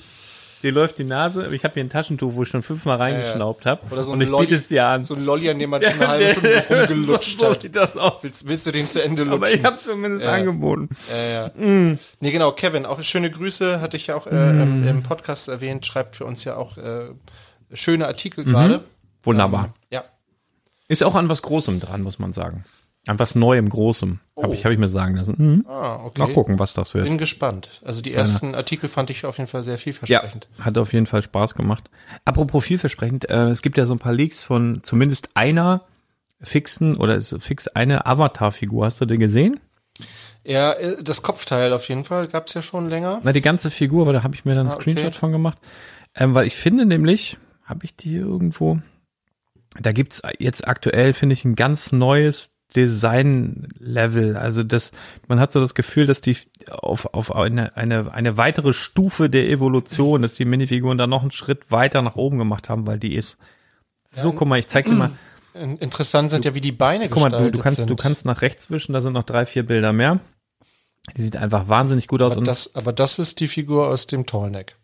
dir läuft die Nase, ich habe hier ein Taschentuch, wo ich schon fünfmal reingeschnaubt habe. Oder so und ein ich Lolli, es dir an. so ein Lolli, an dem man schon eine halbe Stunde rumgelutscht so hat. sieht das aus. Willst, willst du den zu Ende Aber lutschen? ich habe zumindest Ja. angeboten. Ja, ja. Nee, genau, Kevin, auch schöne Grüße, hatte ich ja auch äh, im, im Podcast erwähnt, schreibt für uns ja auch äh, schöne Artikel gerade. Wunderbar. Ja. Ist auch an was Großem dran, muss man sagen. An was Neuem, Großem. Habe ich, hab ich mir sagen lassen. Mhm. Ah, okay. Mal gucken, was das wird. Bin gespannt. Also die ersten Artikel fand ich auf jeden Fall sehr Ja, vielversprechend. hat auf jeden Fall Spaß gemacht. Apropos vielversprechend, äh, es gibt ja so ein paar Leaks von zumindest einer fixen oder ist fix eine Avatar-Figur. Hast du die gesehen? Ja, äh, das Kopfteil auf jeden Fall gab's ja schon länger. Na, die ganze Figur, weil da habe ich mir dann einen Ah, okay. Screenshot von gemacht. Ähm, weil ich finde nämlich, habe ich die hier irgendwo? Da gibt's jetzt aktuell, finde ich, ein ganz neues Design-Level. Also das, man hat so das Gefühl, dass die auf, auf eine, eine, eine weitere Stufe der Evolution, dass die Minifiguren da noch einen Schritt weiter nach oben gemacht haben, weil die ist so, guck mal, ich zeig dir mal, In- Interessant sind ja, wie die Beine guck mal, du, du kannst, sind. du kannst nach rechts wischen, da sind noch drei, vier Bilder mehr. Die sieht einfach wahnsinnig gut aus. aber, das, aber das ist die Figur aus dem Tallneck.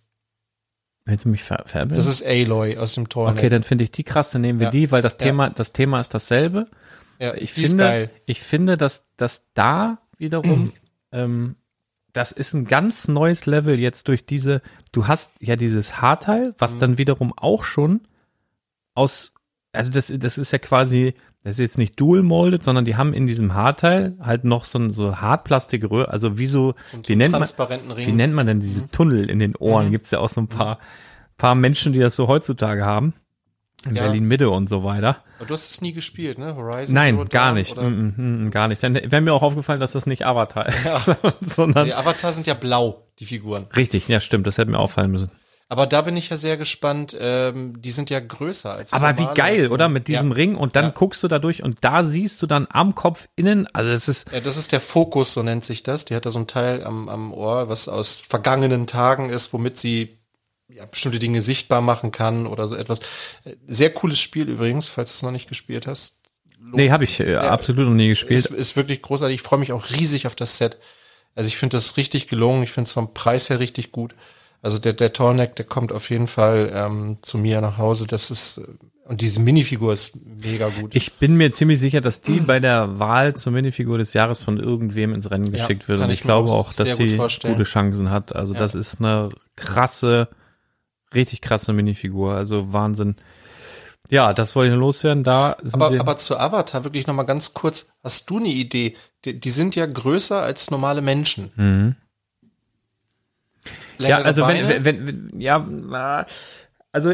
willst du mich ver verbilden? Das ist Aloy aus dem Tallneck. Okay, dann finde ich die krass, dann nehmen wir Ja. die, weil das Ja. Thema, das Thema ist dasselbe. Ja, Ich finde, ich finde, dass, dass da wiederum, ähm, das ist ein ganz neues Level jetzt durch diese, du hast ja dieses Haarteil, Mhm. was dann wiederum auch schon aus, also das, das ist ja quasi, das ist jetzt nicht dual molded, sondern die haben in diesem Haarteil halt noch so ein so Hartplastikröhre, also wie so, Und so wie einen nennt man, transparenten Ring. wie nennt man denn diese Tunnel in den Ohren? Mhm. Gibt's ja auch so ein paar, paar Menschen, die das so heutzutage haben. In Ja. Berlin Mitte und so weiter. Aber du hast es nie gespielt, ne? Horizon Nein, Zero gar Dawn nicht. Oder? Mm, mm, mm, gar nicht. Dann wäre mir auch aufgefallen, dass das nicht Avatar ist, sondern Die Avatar sind ja blau, die Figuren. richtig. Ja, stimmt. Das hätte mir auffallen müssen. Aber da bin ich ja sehr gespannt. Ähm, die sind ja größer als Aber wie geil, oder? Mit diesem ja. Ring und dann Ja. guckst du da durch und da siehst du dann am Kopf innen, also es ist, Ja, das ist der Fokus, so nennt sich das. Die hat da so ein Teil am, am Ohr, was aus vergangenen Tagen ist, womit sie ja, bestimmte Dinge sichtbar machen kann oder so etwas. Sehr cooles Spiel übrigens, falls du es noch nicht gespielt hast. nee, habe ich äh, absolut noch nie gespielt. Ist, ist wirklich großartig. Ich freue mich auch riesig auf das Set. Also ich finde das richtig gelungen. Ich finde es vom Preis her richtig gut. Also der, der Torneck, der kommt auf jeden Fall ähm, zu mir nach Hause. Das ist, äh, und diese Minifigur ist mega gut. Ich bin mir ziemlich sicher, dass die bei der Wahl zur Minifigur des Jahres von irgendwem ins Rennen Ja, geschickt wird. kann Und ich ich glaube auch dass gut sie vorstellen. gute Chancen hat. Also Ja. das ist eine krasse, richtig krasse Minifigur. Also Wahnsinn. Ja, das wollte ich nur loswerden. Da sind aber, aber zu Avatar wirklich noch mal ganz kurz. Hast du eine Idee? Die, die sind ja größer als normale Menschen. mhm. Ja, also wenn, wenn, wenn, ja, also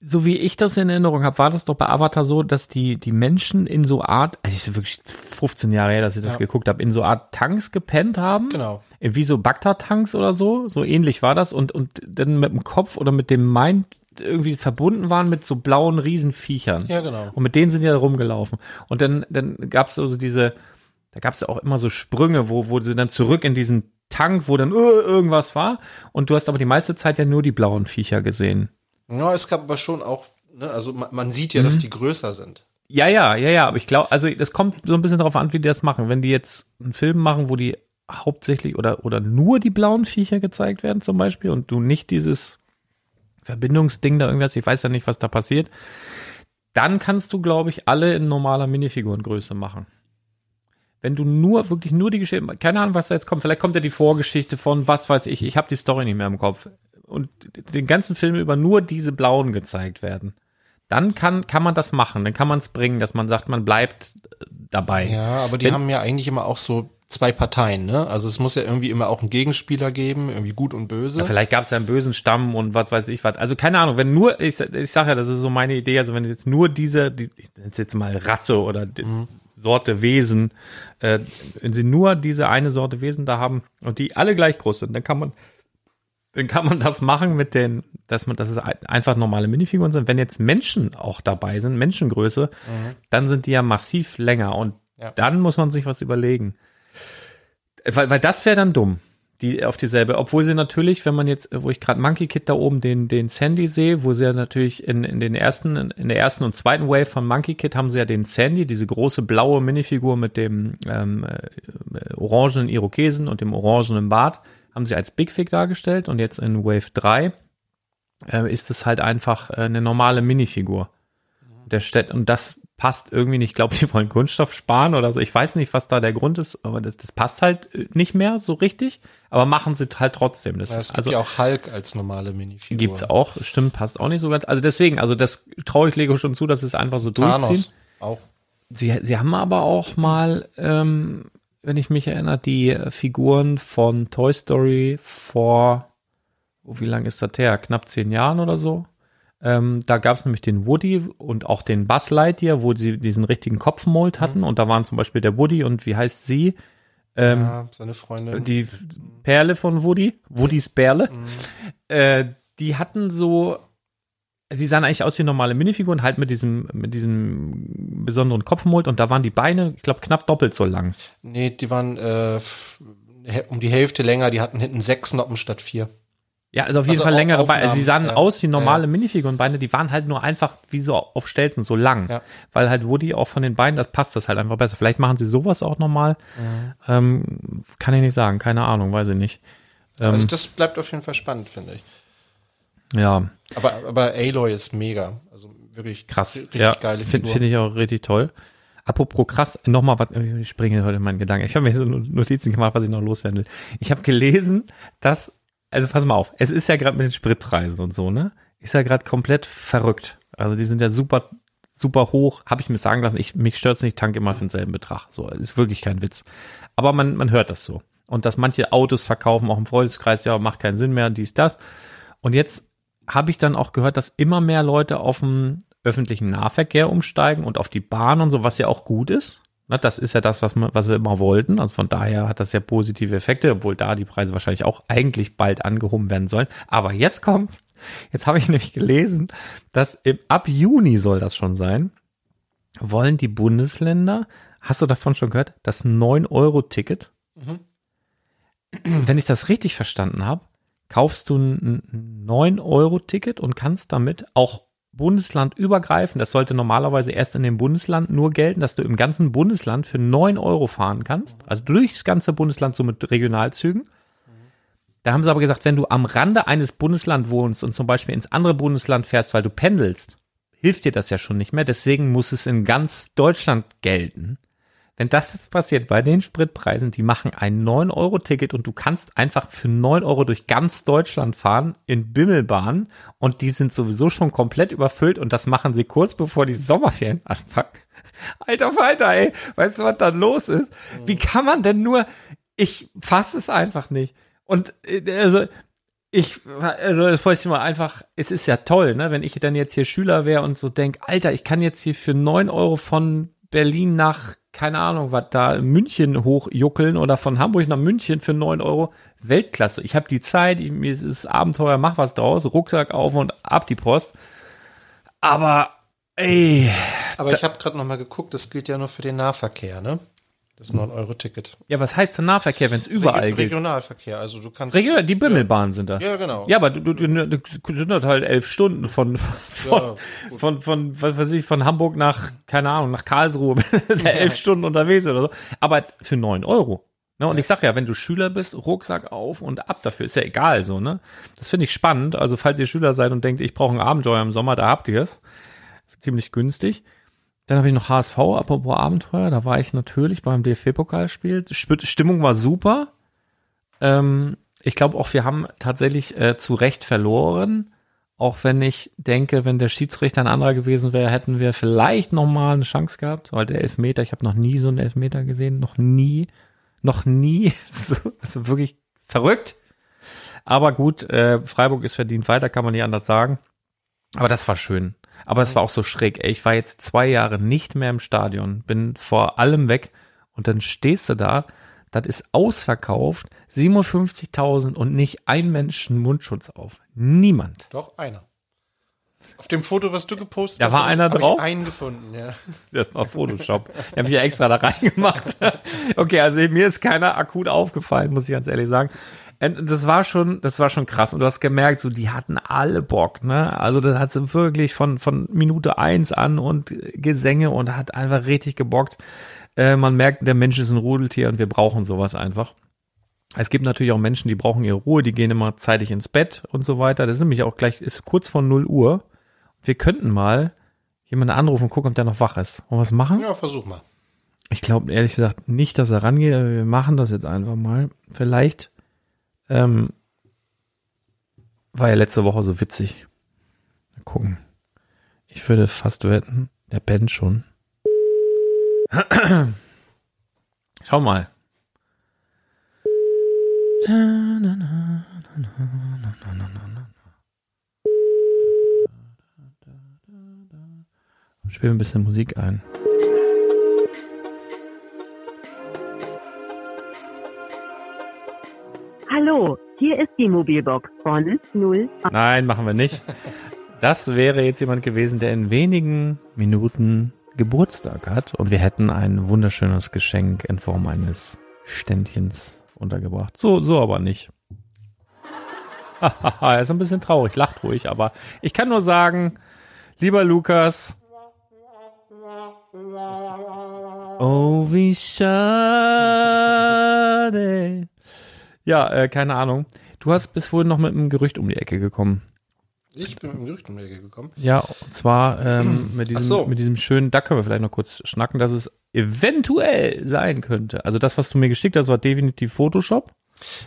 so wie ich das in Erinnerung habe, war das doch bei Avatar so, dass die die Menschen in so Art, also es ist wirklich 15 Jahre her, dass ich das Ja. geguckt habe, in so Art Tanks gepennt haben. Genau. Wie so Bagdad-Tanks oder so, so ähnlich war das und und dann mit dem Kopf oder mit dem Mind irgendwie verbunden waren mit so blauen Riesenviechern. Ja, genau. Und mit denen sind da rumgelaufen. Und dann, dann gab es so diese, da gab es ja auch immer so Sprünge, wo, wo sie dann zurück in diesen Tank, wo dann äh, irgendwas war. Und du hast aber die meiste Zeit ja nur die blauen Viecher gesehen. Ja, es gab aber schon auch, ne, also man, man sieht ja, Mhm. dass die größer sind. Ja, ja, ja, ja, aber ich glaube, also das kommt so ein bisschen darauf an, wie die das machen. Wenn die jetzt einen Film machen, wo die hauptsächlich oder, oder nur die blauen Viecher gezeigt werden zum Beispiel und du nicht dieses Verbindungsding da irgendwas, ich weiß ja nicht, was da passiert, dann kannst du, glaube ich, alle in normaler Minifigurengröße machen. Wenn du nur, wirklich nur die Geschichte, keine Ahnung, was da jetzt kommt, vielleicht kommt ja die Vorgeschichte von, was weiß ich, ich habe die Story nicht mehr im Kopf. Und den ganzen Film über nur diese Blauen gezeigt werden. Dann kann, kann man das machen, dann kann man es bringen, dass man sagt, man bleibt äh, dabei. Ja, aber die Wenn- haben ja eigentlich immer auch so zwei Parteien, ne? Also es muss ja irgendwie immer auch einen Gegenspieler geben, irgendwie gut und böse. Ja, vielleicht gab es ja einen bösen Stamm und was weiß ich was. Also keine Ahnung, wenn nur, ich, ich sage ja, das ist so meine Idee, also wenn jetzt nur diese, die, jetzt mal Rasse oder die Sorte Wesen, äh, wenn sie nur diese eine Sorte Wesen da haben und die alle gleich groß sind, dann kann man, dann kann man das machen mit den, dass man, dass es ein- einfach normale Minifiguren sind. Wenn jetzt Menschen auch dabei sind, Menschengröße, dann sind die ja massiv länger und Ja. dann muss man sich was überlegen. Weil, weil das wäre dann dumm, die auf dieselbe, obwohl sie natürlich, wenn man jetzt, wo ich gerade Monkey Kid da oben den, den Sandy sehe, wo sie ja natürlich in, in den ersten, in der ersten und zweiten Wave von Monkey Kid haben sie ja den Sandy, diese große blaue Minifigur mit dem ähm, äh, orangenen Irokesen und dem orangenen Bart, haben sie als Big Fig dargestellt und jetzt in Wave 3 äh, ist es halt einfach äh, eine normale Minifigur. Der Städt, und das passt irgendwie nicht. Ich glaube, die wollen Kunststoff sparen oder so. Ich weiß nicht, was da der Grund ist, aber das, das passt halt äh, nicht mehr so richtig. Aber machen sie halt trotzdem. Das, Ja, es gibt also ja auch Hulk als normale Minifigur. gibt's auch. Stimmt, passt auch nicht so ganz. Also deswegen, also das traue ich Lego schon zu, dass sie es einfach so durchziehen. Thanos auch. Sie, sie haben aber auch mal, ähm, wenn ich mich erinnere, die Figuren von Toy Story vor, oh, wie lange ist das her? Knapp zehn Jahren oder so. Ähm, da gab es nämlich den Woody und auch den Buzz Lightyear, wo sie diesen richtigen Kopfmold hatten. Und da waren zum Beispiel der Woody und wie heißt sie? Ähm, ja, seine Freundin. die Perle von Woody, Woodys Perle, äh, die hatten so, sie sahen eigentlich aus wie normale Minifiguren, halt mit diesem, mit diesem besonderen Kopfmold und da waren die Beine, ich glaube, knapp doppelt so lang. nee, die waren äh, um die Hälfte länger, die hatten hinten sechs Noppen statt vier. Ja, also auf jeden Also Fall längere Beine. Also sie sahen Aufnahmen, ja. aus wie normale Ja. Minifigurenbeine, die waren halt nur einfach wie so auf Stelzen, so lang. Ja. Weil halt Woody auch von den Beinen, das passt das halt einfach besser. Vielleicht machen sie sowas auch nochmal. Mhm. Ähm, kann ich nicht sagen, keine Ahnung, weiß ich nicht. Ähm, Also das bleibt auf jeden Fall spannend, finde ich. ja, Aber, aber Aloy ist mega. Also wirklich krass. richtig ja, geile Finde Figur. find ich auch richtig toll. Apropos krass, nochmal was, ich springe heute in meinen Gedanken. Ich habe mir so Notizen gemacht, was ich noch loswerden will. Ich habe gelesen, dass, also pass mal auf, es ist ja gerade mit den Spritpreisen und so, ne? Ist ja gerade komplett verrückt. Also die sind ja super, super hoch, habe ich mir sagen lassen. Ich, mich stört's nicht, ich tank immer für denselben Betrag. So, ist wirklich kein Witz. Aber man, man hört das so. Und dass manche Autos verkaufen, auch im Freundeskreis, ja, macht keinen Sinn mehr, dies, das. Und jetzt habe ich dann auch gehört, dass immer mehr Leute auf den öffentlichen Nahverkehr umsteigen und auf die Bahn und so, was ja auch gut ist. Na, das ist ja das, was, wir- was wir immer wollten. Also von daher hat das ja positive Effekte, obwohl da die Preise wahrscheinlich auch eigentlich bald angehoben werden sollen. Aber jetzt kommt, jetzt habe ich nämlich gelesen, dass im, ab Juni soll das schon sein, wollen die Bundesländer, hast du davon schon gehört, das 9-Euro-Ticket? Wenn ich das richtig verstanden habe, kaufst du ein 9-Euro-Ticket und kannst damit auch bundeslandübergreifend, das sollte normalerweise erst in dem Bundesland nur gelten, dass du im ganzen Bundesland für 9 Euro fahren kannst, also durchs ganze Bundesland so mit Regionalzügen. Da haben sie aber gesagt, wenn du am Rande eines Bundeslands wohnst und zum Beispiel ins andere Bundesland fährst, weil du pendelst, hilft dir das ja schon nicht mehr. Deswegen muss es in ganz Deutschland gelten. Wenn das jetzt passiert bei den Spritpreisen, die machen ein 9-Euro-Ticket und du kannst einfach für 9 Euro durch ganz Deutschland fahren in Bimmelbahnen und die sind sowieso schon komplett überfüllt und das machen sie kurz bevor die Sommerferien anfangen. Alter Falter, ey, weißt du, was da los ist? Wie kann man denn nur, ich fasse es einfach nicht. Und äh, also ich, also das wollte ich mal einfach, es ist ja toll, ne, wenn ich dann jetzt hier Schüler wäre und so denk, Alter, ich kann jetzt hier für 9 Euro von Berlin nach, keine Ahnung, was da, München hochjuckeln oder von Hamburg nach München für 9 Euro. Weltklasse. Ich habe die Zeit, ich, mir ist Abenteuer, mach was draus, Rucksack auf und ab die Post. Aber, ey, Aber ich habe gerade noch mal geguckt, das gilt ja nur für den Nahverkehr, ne? Das 9-Euro-Ticket. ja, was heißt denn Nahverkehr, wenn es überall gilt? Regionalverkehr, also du kannst. Regional, die Bimmelbahnen sind das. Ja, genau. Ja, aber du, du, du, du sind das halt elf Stunden von, von, von, von, was weiß ich, von Hamburg nach, keine Ahnung, nach Karlsruhe. elf Stunden unterwegs oder so. Aber für neun Euro. Ne? Und ich sag ja, wenn du Schüler bist, Rucksack auf und ab dafür. Ist ja egal so, ne? Das finde ich spannend. Also, falls ihr Schüler seid und denkt, ich brauche ein Abenteuer im Sommer, da habt ihr es. ziemlich günstig. Dann habe ich noch HSV, apropos Abenteuer, da war ich natürlich beim DFB-Pokalspiel. Sp- Stimmung war super. Ähm, ich glaube auch, wir haben tatsächlich äh, zu Recht verloren. Auch wenn ich denke, wenn der Schiedsrichter ein anderer gewesen wäre, hätten wir vielleicht noch mal eine Chance gehabt. Weil der Elfmeter, ich habe noch nie so einen Elfmeter gesehen, noch nie, noch nie. So, also wirklich verrückt. Aber gut, äh, Freiburg ist verdient weiter, kann man nicht anders sagen. Aber das war schön. Aber es war auch so schräg. Ey, ich war jetzt zwei Jahre nicht mehr im Stadion, bin vor allem weg und dann stehst du da, das ist ausverkauft, 57.000 und nicht ein Menschen Mundschutz auf. Niemand. Doch, einer. Auf dem Foto, was du gepostet Da hast, war hab ich- einer drauf? Ich einen gefunden, ja. Das war Photoshop. Die haben ich ja extra da reingemacht. Okay, also mir ist keiner akut aufgefallen, muss ich ganz ehrlich sagen. Und das war schon, das war schon krass. Und du hast gemerkt, so, die hatten alle Bock, ne? Also, das hat sie wirklich von, von Minute eins an und Gesänge und hat einfach richtig gebockt. Äh, man merkt, der Mensch ist ein Rudeltier und wir brauchen sowas einfach. Es gibt natürlich auch Menschen, die brauchen ihre Ruhe, die gehen immer zeitig ins Bett und so weiter. Das ist nämlich auch gleich, ist kurz vor 0 Uhr. Wir könnten mal jemanden anrufen und gucken, ob der noch wach ist. Und was machen? Ja, versuch mal. Ich glaube ehrlich gesagt nicht, dass er rangeht, aber wir machen das jetzt einfach mal. Vielleicht ähm, war ja letzte Woche so witzig. Mal gucken. Ich würde fast wetten, der pennt schon. Schau mal. Spiel ein bisschen Musik ein. Hier ist die Mobilbox von 0. Nein, machen wir nicht. Das wäre jetzt jemand gewesen, der in wenigen Minuten Geburtstag hat und wir hätten ein wunderschönes Geschenk in Form eines Ständchens untergebracht. So, so aber nicht. Er ist ein bisschen traurig, lacht ruhig, aber ich kann nur sagen, lieber Lukas, oh wie schade. Ja, äh, keine Ahnung. Du hast bis vorhin noch mit einem Gerücht um die Ecke gekommen. Ich bin mit dem Gerücht um die Ecke gekommen. Ja, und zwar ähm, mit, diesem, so. mit diesem schönen, da können wir vielleicht noch kurz schnacken, dass es eventuell sein könnte. Also das, was du mir geschickt hast, war definitiv Photoshop.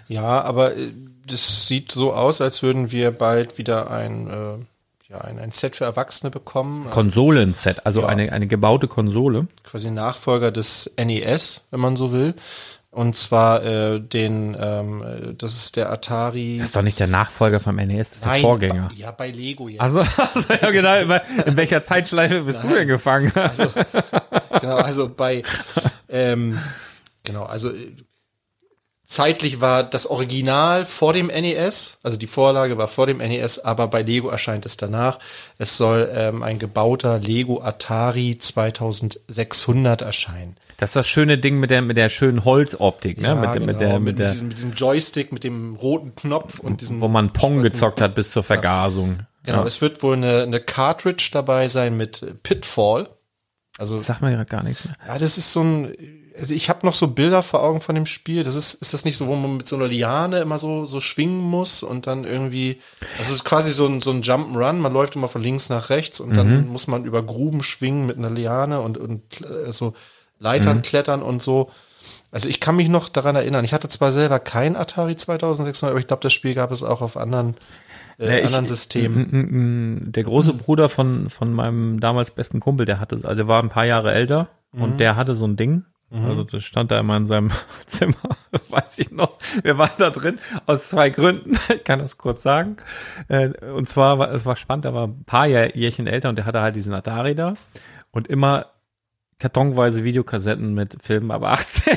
Ja, aber äh, das sieht so aus, als würden wir bald wieder ein, äh, ja, ein, ein Set für Erwachsene bekommen. Konsolenset, also Ja. eine, eine gebaute Konsole. quasi Nachfolger des NES, wenn man so will. Und zwar äh, den, ähm, äh, das ist der Atari. Das ist doch nicht der Nachfolger vom NES, das ist der Nein, Vorgänger. Bei, ja, bei Lego jetzt. Also, also ja genau, in welcher Zeitschleife bist du denn gefangen? Also, genau, also bei, ähm, genau, also äh, zeitlich war das Original vor dem NES, also die Vorlage war vor dem NES, aber bei Lego erscheint es danach. Es soll ähm, ein gebauter Lego Atari 2600 erscheinen. Das ist das schöne Ding mit der, mit der schönen Holzoptik, ne? mit, dem- mit der, mit, der, diesem, mit diesem Joystick, mit dem roten Knopf und diesem wo man Pong gezockt hat bis zur Vergasung. Genau, Ja. es wird wohl eine, eine Cartridge dabei sein mit Pitfall. Also Sagt mir gerade gar nichts mehr. Ja, das ist so ein, also ich habe noch so Bilder vor Augen von dem Spiel. Das ist, ist das nicht so, wo man mit so einer Liane immer so, so schwingen muss und dann irgendwie, also es ist quasi so ein, so ein Jump'n'Run. Man läuft immer von links nach rechts und dann muss man über Gruben schwingen mit einer Liane und, und äh, so Leitern klettern und so. Also ich kann mich noch daran erinnern. Ich hatte zwar selber kein Atari 2600, aber ich glaube, das Spiel gab es auch auf anderen, äh, Ja, ich- anderen Systemen. Der große Bruder von, von meinem damals besten Kumpel, der hatte, also der war ein paar Jahre älter und der hatte so ein Ding. Also das stand da immer in seinem Zimmer, weiß ich noch. Wir waren da drin aus zwei Gründen. Ich kann das kurz sagen. Äh, Und zwar war es war spannend, er war ein paar Jährchen älter und der hatte halt diesen Atari da und immer kartonweise Videokassetten mit Filmen ab 18.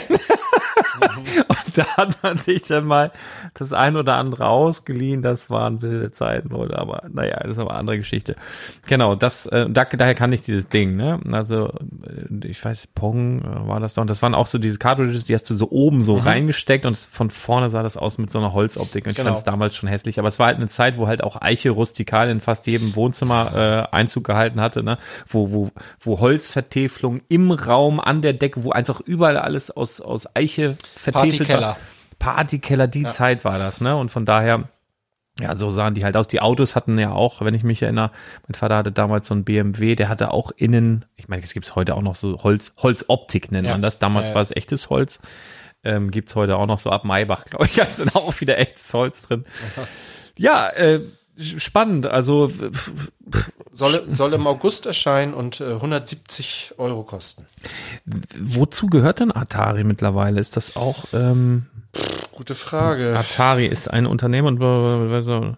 und da hat man sich dann mal das ein oder andere ausgeliehen. Das waren wilde Zeiten, Leute. Aber naja, das ist aber eine andere Geschichte. Genau, das, äh, da, daher kann ich dieses Ding, ne? Also, äh, ich weiß, Pong äh, war das doch. Und das waren auch so diese Cartridges, die hast du so oben so reingesteckt und von vorne sah das aus mit so einer Holzoptik. Und ich Genau. fand es damals schon hässlich. Aber es war halt eine Zeit, wo halt auch Eiche rustikal in fast jedem Wohnzimmer äh, Einzug gehalten hatte, ne? Wo, wo, wo Holzvertäfelung im Raum an der Decke, wo einfach überall alles aus, aus Eiche vertäfelt Partykeller. die Zeit war das, ne? Und von daher Ja, so sahen die halt aus. Die Autos hatten ja auch, wenn ich mich erinnere, mein Vater hatte damals so ein BMW, der hatte auch innen, ich meine, es gibt's heute auch noch so Holz, Holzoptik nennt Ja. man das. Damals Ja, ja. war es echtes Holz. Ähm, gibt's heute auch noch so ab Maybach, glaube ich, da ist dann auch wieder echtes Holz drin. Ja, äh, spannend. Also Soll, soll im August erscheinen und äh, 170 Euro kosten. wozu gehört denn Atari mittlerweile? Ist das auch ähm, Gute Frage. Atari ist ein Unternehmen und also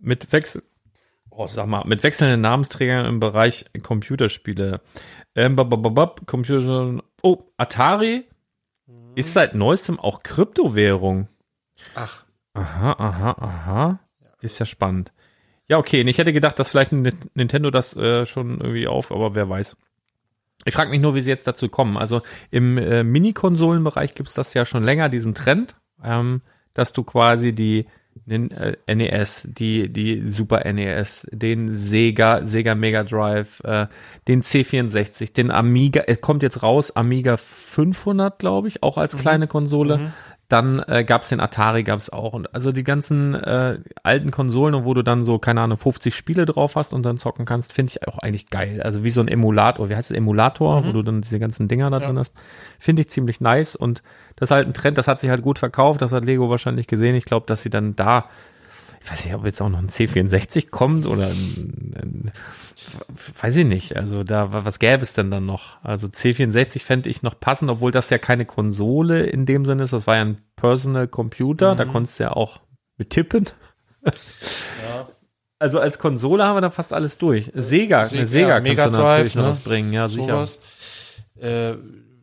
mit Wechsel, oh, sag mal, mit wechselnden Namensträgern im Bereich Computerspiele. Ähm, bab, bab, bab, Computer, oh, Atari ist seit neuestem auch Kryptowährung. Ach, Aha, aha, aha. Ist ja spannend. Ja, okay. Und ich hätte gedacht, dass vielleicht Ni- Nintendo das äh, schon irgendwie auf, aber wer weiß. Ich frage mich nur, wie sie jetzt dazu kommen. Also im äh, Mini-Konsolenbereich gibt es das ja schon länger, diesen Trend, ähm, dass du quasi die Nin- äh, NES, die, die Super NES, den Sega, Sega Mega Drive, äh, den C64, den Amiga, es kommt jetzt raus, Amiga 500, glaube ich, auch als kleine Konsole. Dann äh, gab es den Atari, gab es auch. Und also die ganzen äh, alten Konsolen, wo du dann so, keine Ahnung, 50 Spiele drauf hast und dann zocken kannst, finde ich auch eigentlich geil. Also wie so ein Emulator, wie heißt das, Emulator, wo du dann diese ganzen Dinger da drin hast. Finde ich ziemlich nice. Und das ist halt ein Trend, das hat sich halt gut verkauft, das hat Lego wahrscheinlich gesehen. Ich glaube, dass sie dann da, weiß nicht, ob jetzt auch noch ein C64 kommt oder ein, ein, weiß ich nicht. Also da, was gäbe es denn dann noch? Also C64 fände ich noch passend, obwohl das ja keine Konsole in dem Sinne ist. Das war ja ein Personal Computer, da konntest du ja auch mit tippen. Also als Konsole haben wir da fast alles durch. Sega, Sega ja, kannst Mega du natürlich Drive, noch ne? was bringen, ja sicher. sowas. Äh,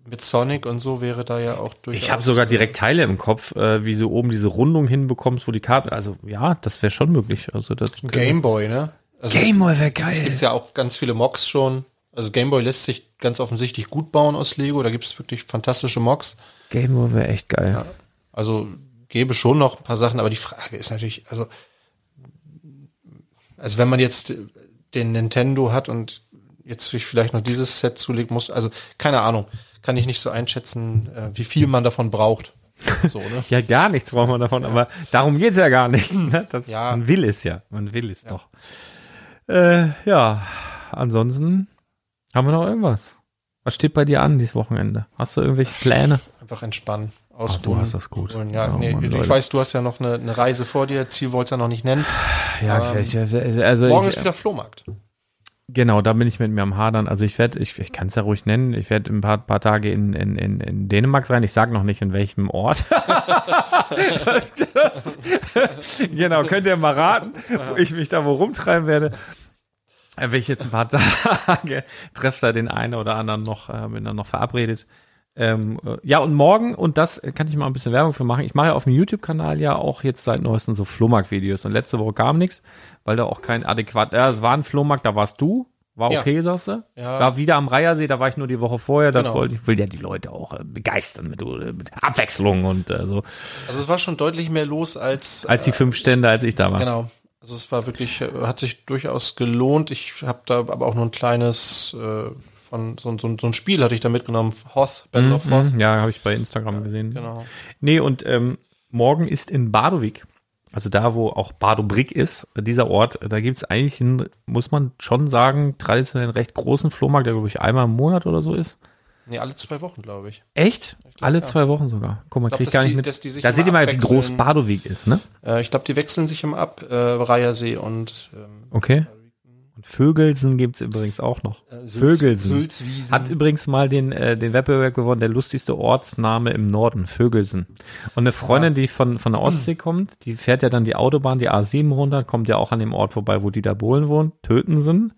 mit Sonic und so wäre da ja auch durchaus. Ich habe sogar direkt Teile im Kopf, äh, wie du oben diese Rundung hinbekommst, wo die Karten, also ja, das wäre schon möglich. Also das Gameboy, ne? Also, Gameboy wäre geil. Es gibt ja auch ganz viele Mocks schon. Also Gameboy lässt sich ganz offensichtlich gut bauen aus Lego. Da gibt es wirklich fantastische Mocks. Gameboy wäre echt geil. Also gäbe schon noch ein paar Sachen, aber die Frage ist natürlich, also, also wenn man jetzt den Nintendo hat und jetzt vielleicht noch dieses Set zulegt muss, also keine Ahnung, kann ich nicht so einschätzen, äh, wie viel man davon braucht. So, ne? Ja, gar nichts braucht man davon, aber darum geht's ja gar nicht. Ne? Das, Ja. Man will es ja, man will es doch. Äh, ja, ansonsten haben wir noch irgendwas. Was steht bei dir an dieses Wochenende? Hast du irgendwelche Pläne? Einfach entspannen. Ach, Ausruhen. du hast das gut. Und ja, Oh, nee, Mann, ich Leute. weiß, du hast ja noch eine, eine Reise vor dir. Ziel wolltest du ja noch nicht nennen. Ja, Ähm, ich, also Morgen ich, ist wieder Flohmarkt. Genau, da bin ich mit mir am Hadern. Also ich werde, ich, ich kann es ja ruhig nennen, ich werde ein paar, paar Tage in, in, in, in Dänemark sein. Ich sage noch nicht in welchem Ort. das, genau, könnt ihr mal raten, wo ich mich da wo rumtreiben werde. Äh, Wenn ich jetzt ein paar Tage treffe da den einen oder anderen noch, äh, bin dann noch verabredet. Ähm, äh, ja, und morgen, und das äh, kann ich mal ein bisschen Werbung für machen, ich mache ja auf dem YouTube-Kanal ja auch jetzt seit neuestem so Flohmarkt-Videos. Und letzte Woche kam nichts, weil da auch kein adäquat, ja, es war ein Flohmarkt, da warst du, war Ja. okay, sagst du? Ja. War wieder am Reihersee, da war ich nur die Woche vorher, da Genau. wollte ich, will ja die Leute auch äh, begeistern mit, äh, mit Abwechslung und äh, so, Also es war schon deutlich mehr los als als die fünf Stände, als ich da war. Genau. Also es war wirklich, äh, hat sich durchaus gelohnt. Ich habe da aber auch nur ein kleines äh, von so, so, so ein Spiel hatte ich da mitgenommen, Hoth, Battle of Hoth. Mhm, ja, habe ich bei Instagram gesehen. Genau. Nee, und ähm, morgen ist in Badowik, also da, wo auch Badobrick ist, dieser Ort, da gibt's eigentlich einen, muss man schon sagen, traditionell einen recht großen Flohmarkt, der, glaube ich, einmal im Monat oder so ist. Nee, alle zwei Wochen, glaube ich. Echt? glaub, Alle ja. zwei Wochen sogar. Guck mal, Ich glaub, krieg ich gar nicht die- mit. dass die sich da seht ihr mal, wie groß Badowik ist, ne? Äh, ich glaube, die wechseln sich immer ab, äh, Reihersee und ähm, Okay. Und Vögelsen gibt's übrigens auch noch. äh, Sülz- Vögelsen. Sülzwiesen. Hat übrigens mal den, äh, den Wettbewerb gewonnen, der lustigste Ortsname im Norden, Vögelsen. Und eine Freundin, die von, von der Ostsee kommt, die fährt ja dann die Autobahn, die A7 runter, kommt ja auch an dem Ort vorbei, wo Dieter Bohlen wohnt, Tötensen.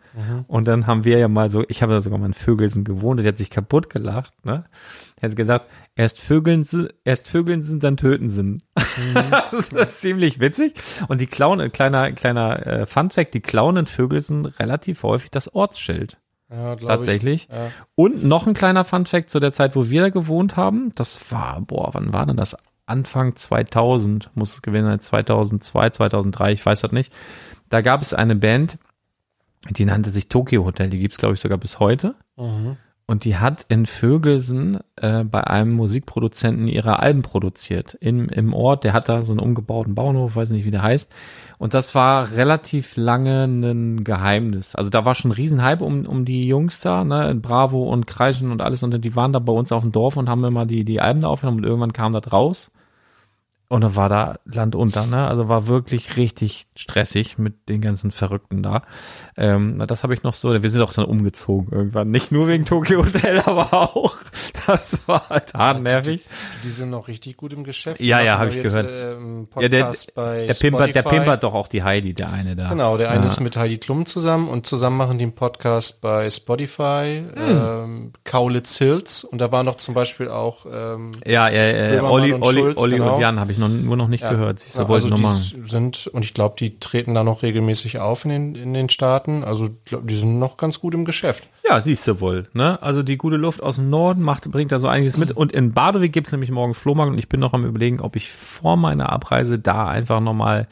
Und dann haben wir ja mal so, ich habe da sogar mal in Vögelsen gewohnt und die hat sich kaputt gelacht, ne? Er hat gesagt, erst Vögelsen, erst Vögelsen, dann Tötensen. das ist ziemlich witzig. Und die klauen, ein kleiner, kleiner äh, Funfact, die klauen in Vögelsen relativ häufig das Ortsschild. ja, Tatsächlich. Ich. Ja. Und noch ein kleiner Funfact zu der Zeit, wo wir da gewohnt haben. Das war, boah, wann war denn das? Anfang 2000, muss es gewesen sein, 2002, 2003, ich weiß das nicht. Da gab es eine Band, die nannte sich Tokyo Hotel, die gibt's glaube ich, sogar bis heute. Mhm. Und die hat in Vögelsen äh, bei einem Musikproduzenten ihre Alben produziert. Im, Im Ort, der hat da so einen umgebauten Bauernhof, weiß nicht, wie der heißt. Und das war relativ lange ein Geheimnis. Also da war schon ein Riesenhype um, um die Jungs da, ne, in Bravo und Kreischen und alles. Und die waren da bei uns auf dem Dorf und haben immer die, die Alben da aufgenommen und irgendwann kam das raus. Und dann war da Land unter, ne? Also war wirklich richtig stressig mit den ganzen Verrückten da. Ähm, das habe ich noch so. Wir sind auch dann umgezogen irgendwann. Nicht nur wegen Tokyo Hotel, aber auch. Das war halt nervig. Die, die sind noch richtig gut im Geschäft. Ja, ja, habe ich jetzt, gehört. Ähm, Ja, der, der, pimpert, der pimpert doch auch die Heidi, der eine da. Genau, der eine ja. ist mit Heidi Klum zusammen und zusammen machen die einen Podcast bei Spotify, Hm. ähm, Kaulitz Hills und da war noch zum Beispiel auch ähm, Ja, ja, ja. Olli, und Olli, Schulz, Olli genau. und Jan habe ich noch, nur noch nicht Ja, gehört. Siehst du, ja, also ich die sind und ich glaube, die treten da noch regelmäßig auf in den in den Staaten. Also glaub, die sind noch ganz gut im Geschäft. Ja, siehst du wohl. Ne? Also die gute Luft aus dem Norden macht, bringt da so einiges mit. Und in Badewig gibt's nämlich morgen Flohmarkt und ich bin noch am überlegen, ob ich vor meiner Abreise da einfach nochmal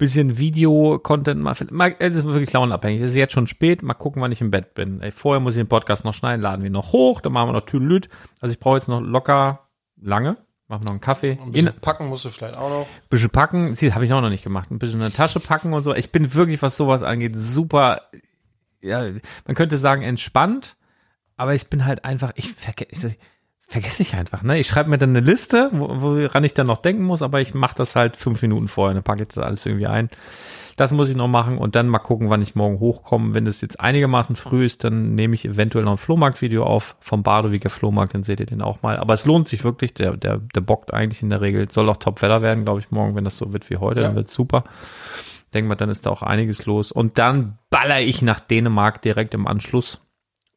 bisschen Video-Content mal, mal, es ist wirklich launenabhängig. Es ist jetzt schon spät, mal gucken, wann ich im Bett bin. Ey, vorher muss ich den Podcast noch schneiden, laden wir noch hoch, dann machen wir noch Tüdelüt. Also ich brauche jetzt noch locker lange, machen noch einen Kaffee. Ein bisschen packen musst du vielleicht auch noch. bisschen packen, sie habe ich auch noch nicht gemacht, ein bisschen in eine Tasche packen und so. Ich bin wirklich, was sowas angeht, super, ja, man könnte sagen entspannt, aber ich bin halt einfach, ich vergesse, vergesse ich einfach, ne? Ich schreibe mir dann eine Liste, wo- woran ich dann noch denken muss, aber ich mache das halt fünf Minuten vorher, dann packe ich das alles irgendwie ein. Das muss ich noch machen und dann mal gucken, wann ich morgen hochkomme. Wenn das jetzt einigermaßen früh ist, dann nehme ich eventuell noch ein Flohmarktvideo auf vom Badewiger Flohmarkt, dann seht ihr den auch mal. Aber es lohnt sich wirklich, der, der, der bockt eigentlich in der Regel. Soll auch Top-Wetter werden, glaube ich, morgen, wenn das so wird wie heute, Ja. dann wird's super. Denk mal, dann ist da auch einiges los. Und dann baller ich nach Dänemark direkt im Anschluss.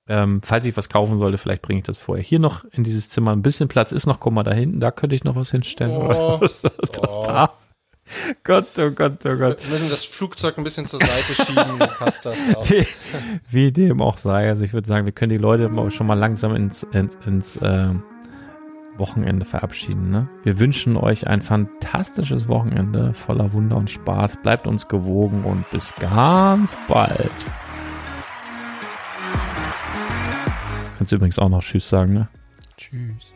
Ähm, falls ich was kaufen sollte, vielleicht bringe ich das vorher. Hier noch in dieses Zimmer ein bisschen Platz ist noch, guck mal da hinten, da könnte ich noch was hinstellen. Oh, Da. Gott, oh Gott, oh Gott. wir müssen das Flugzeug ein bisschen zur Seite schieben, passt das auch. Wie, wie dem auch sei. Also ich würde sagen, wir können die Leute schon mal langsam ins, ins, ins äh, Wochenende verabschieden. Ne? Wir wünschen euch ein fantastisches Wochenende voller Wunder und Spaß. Bleibt uns gewogen und bis ganz bald. Kannst du übrigens auch noch Tschüss sagen, ne? Tschüss.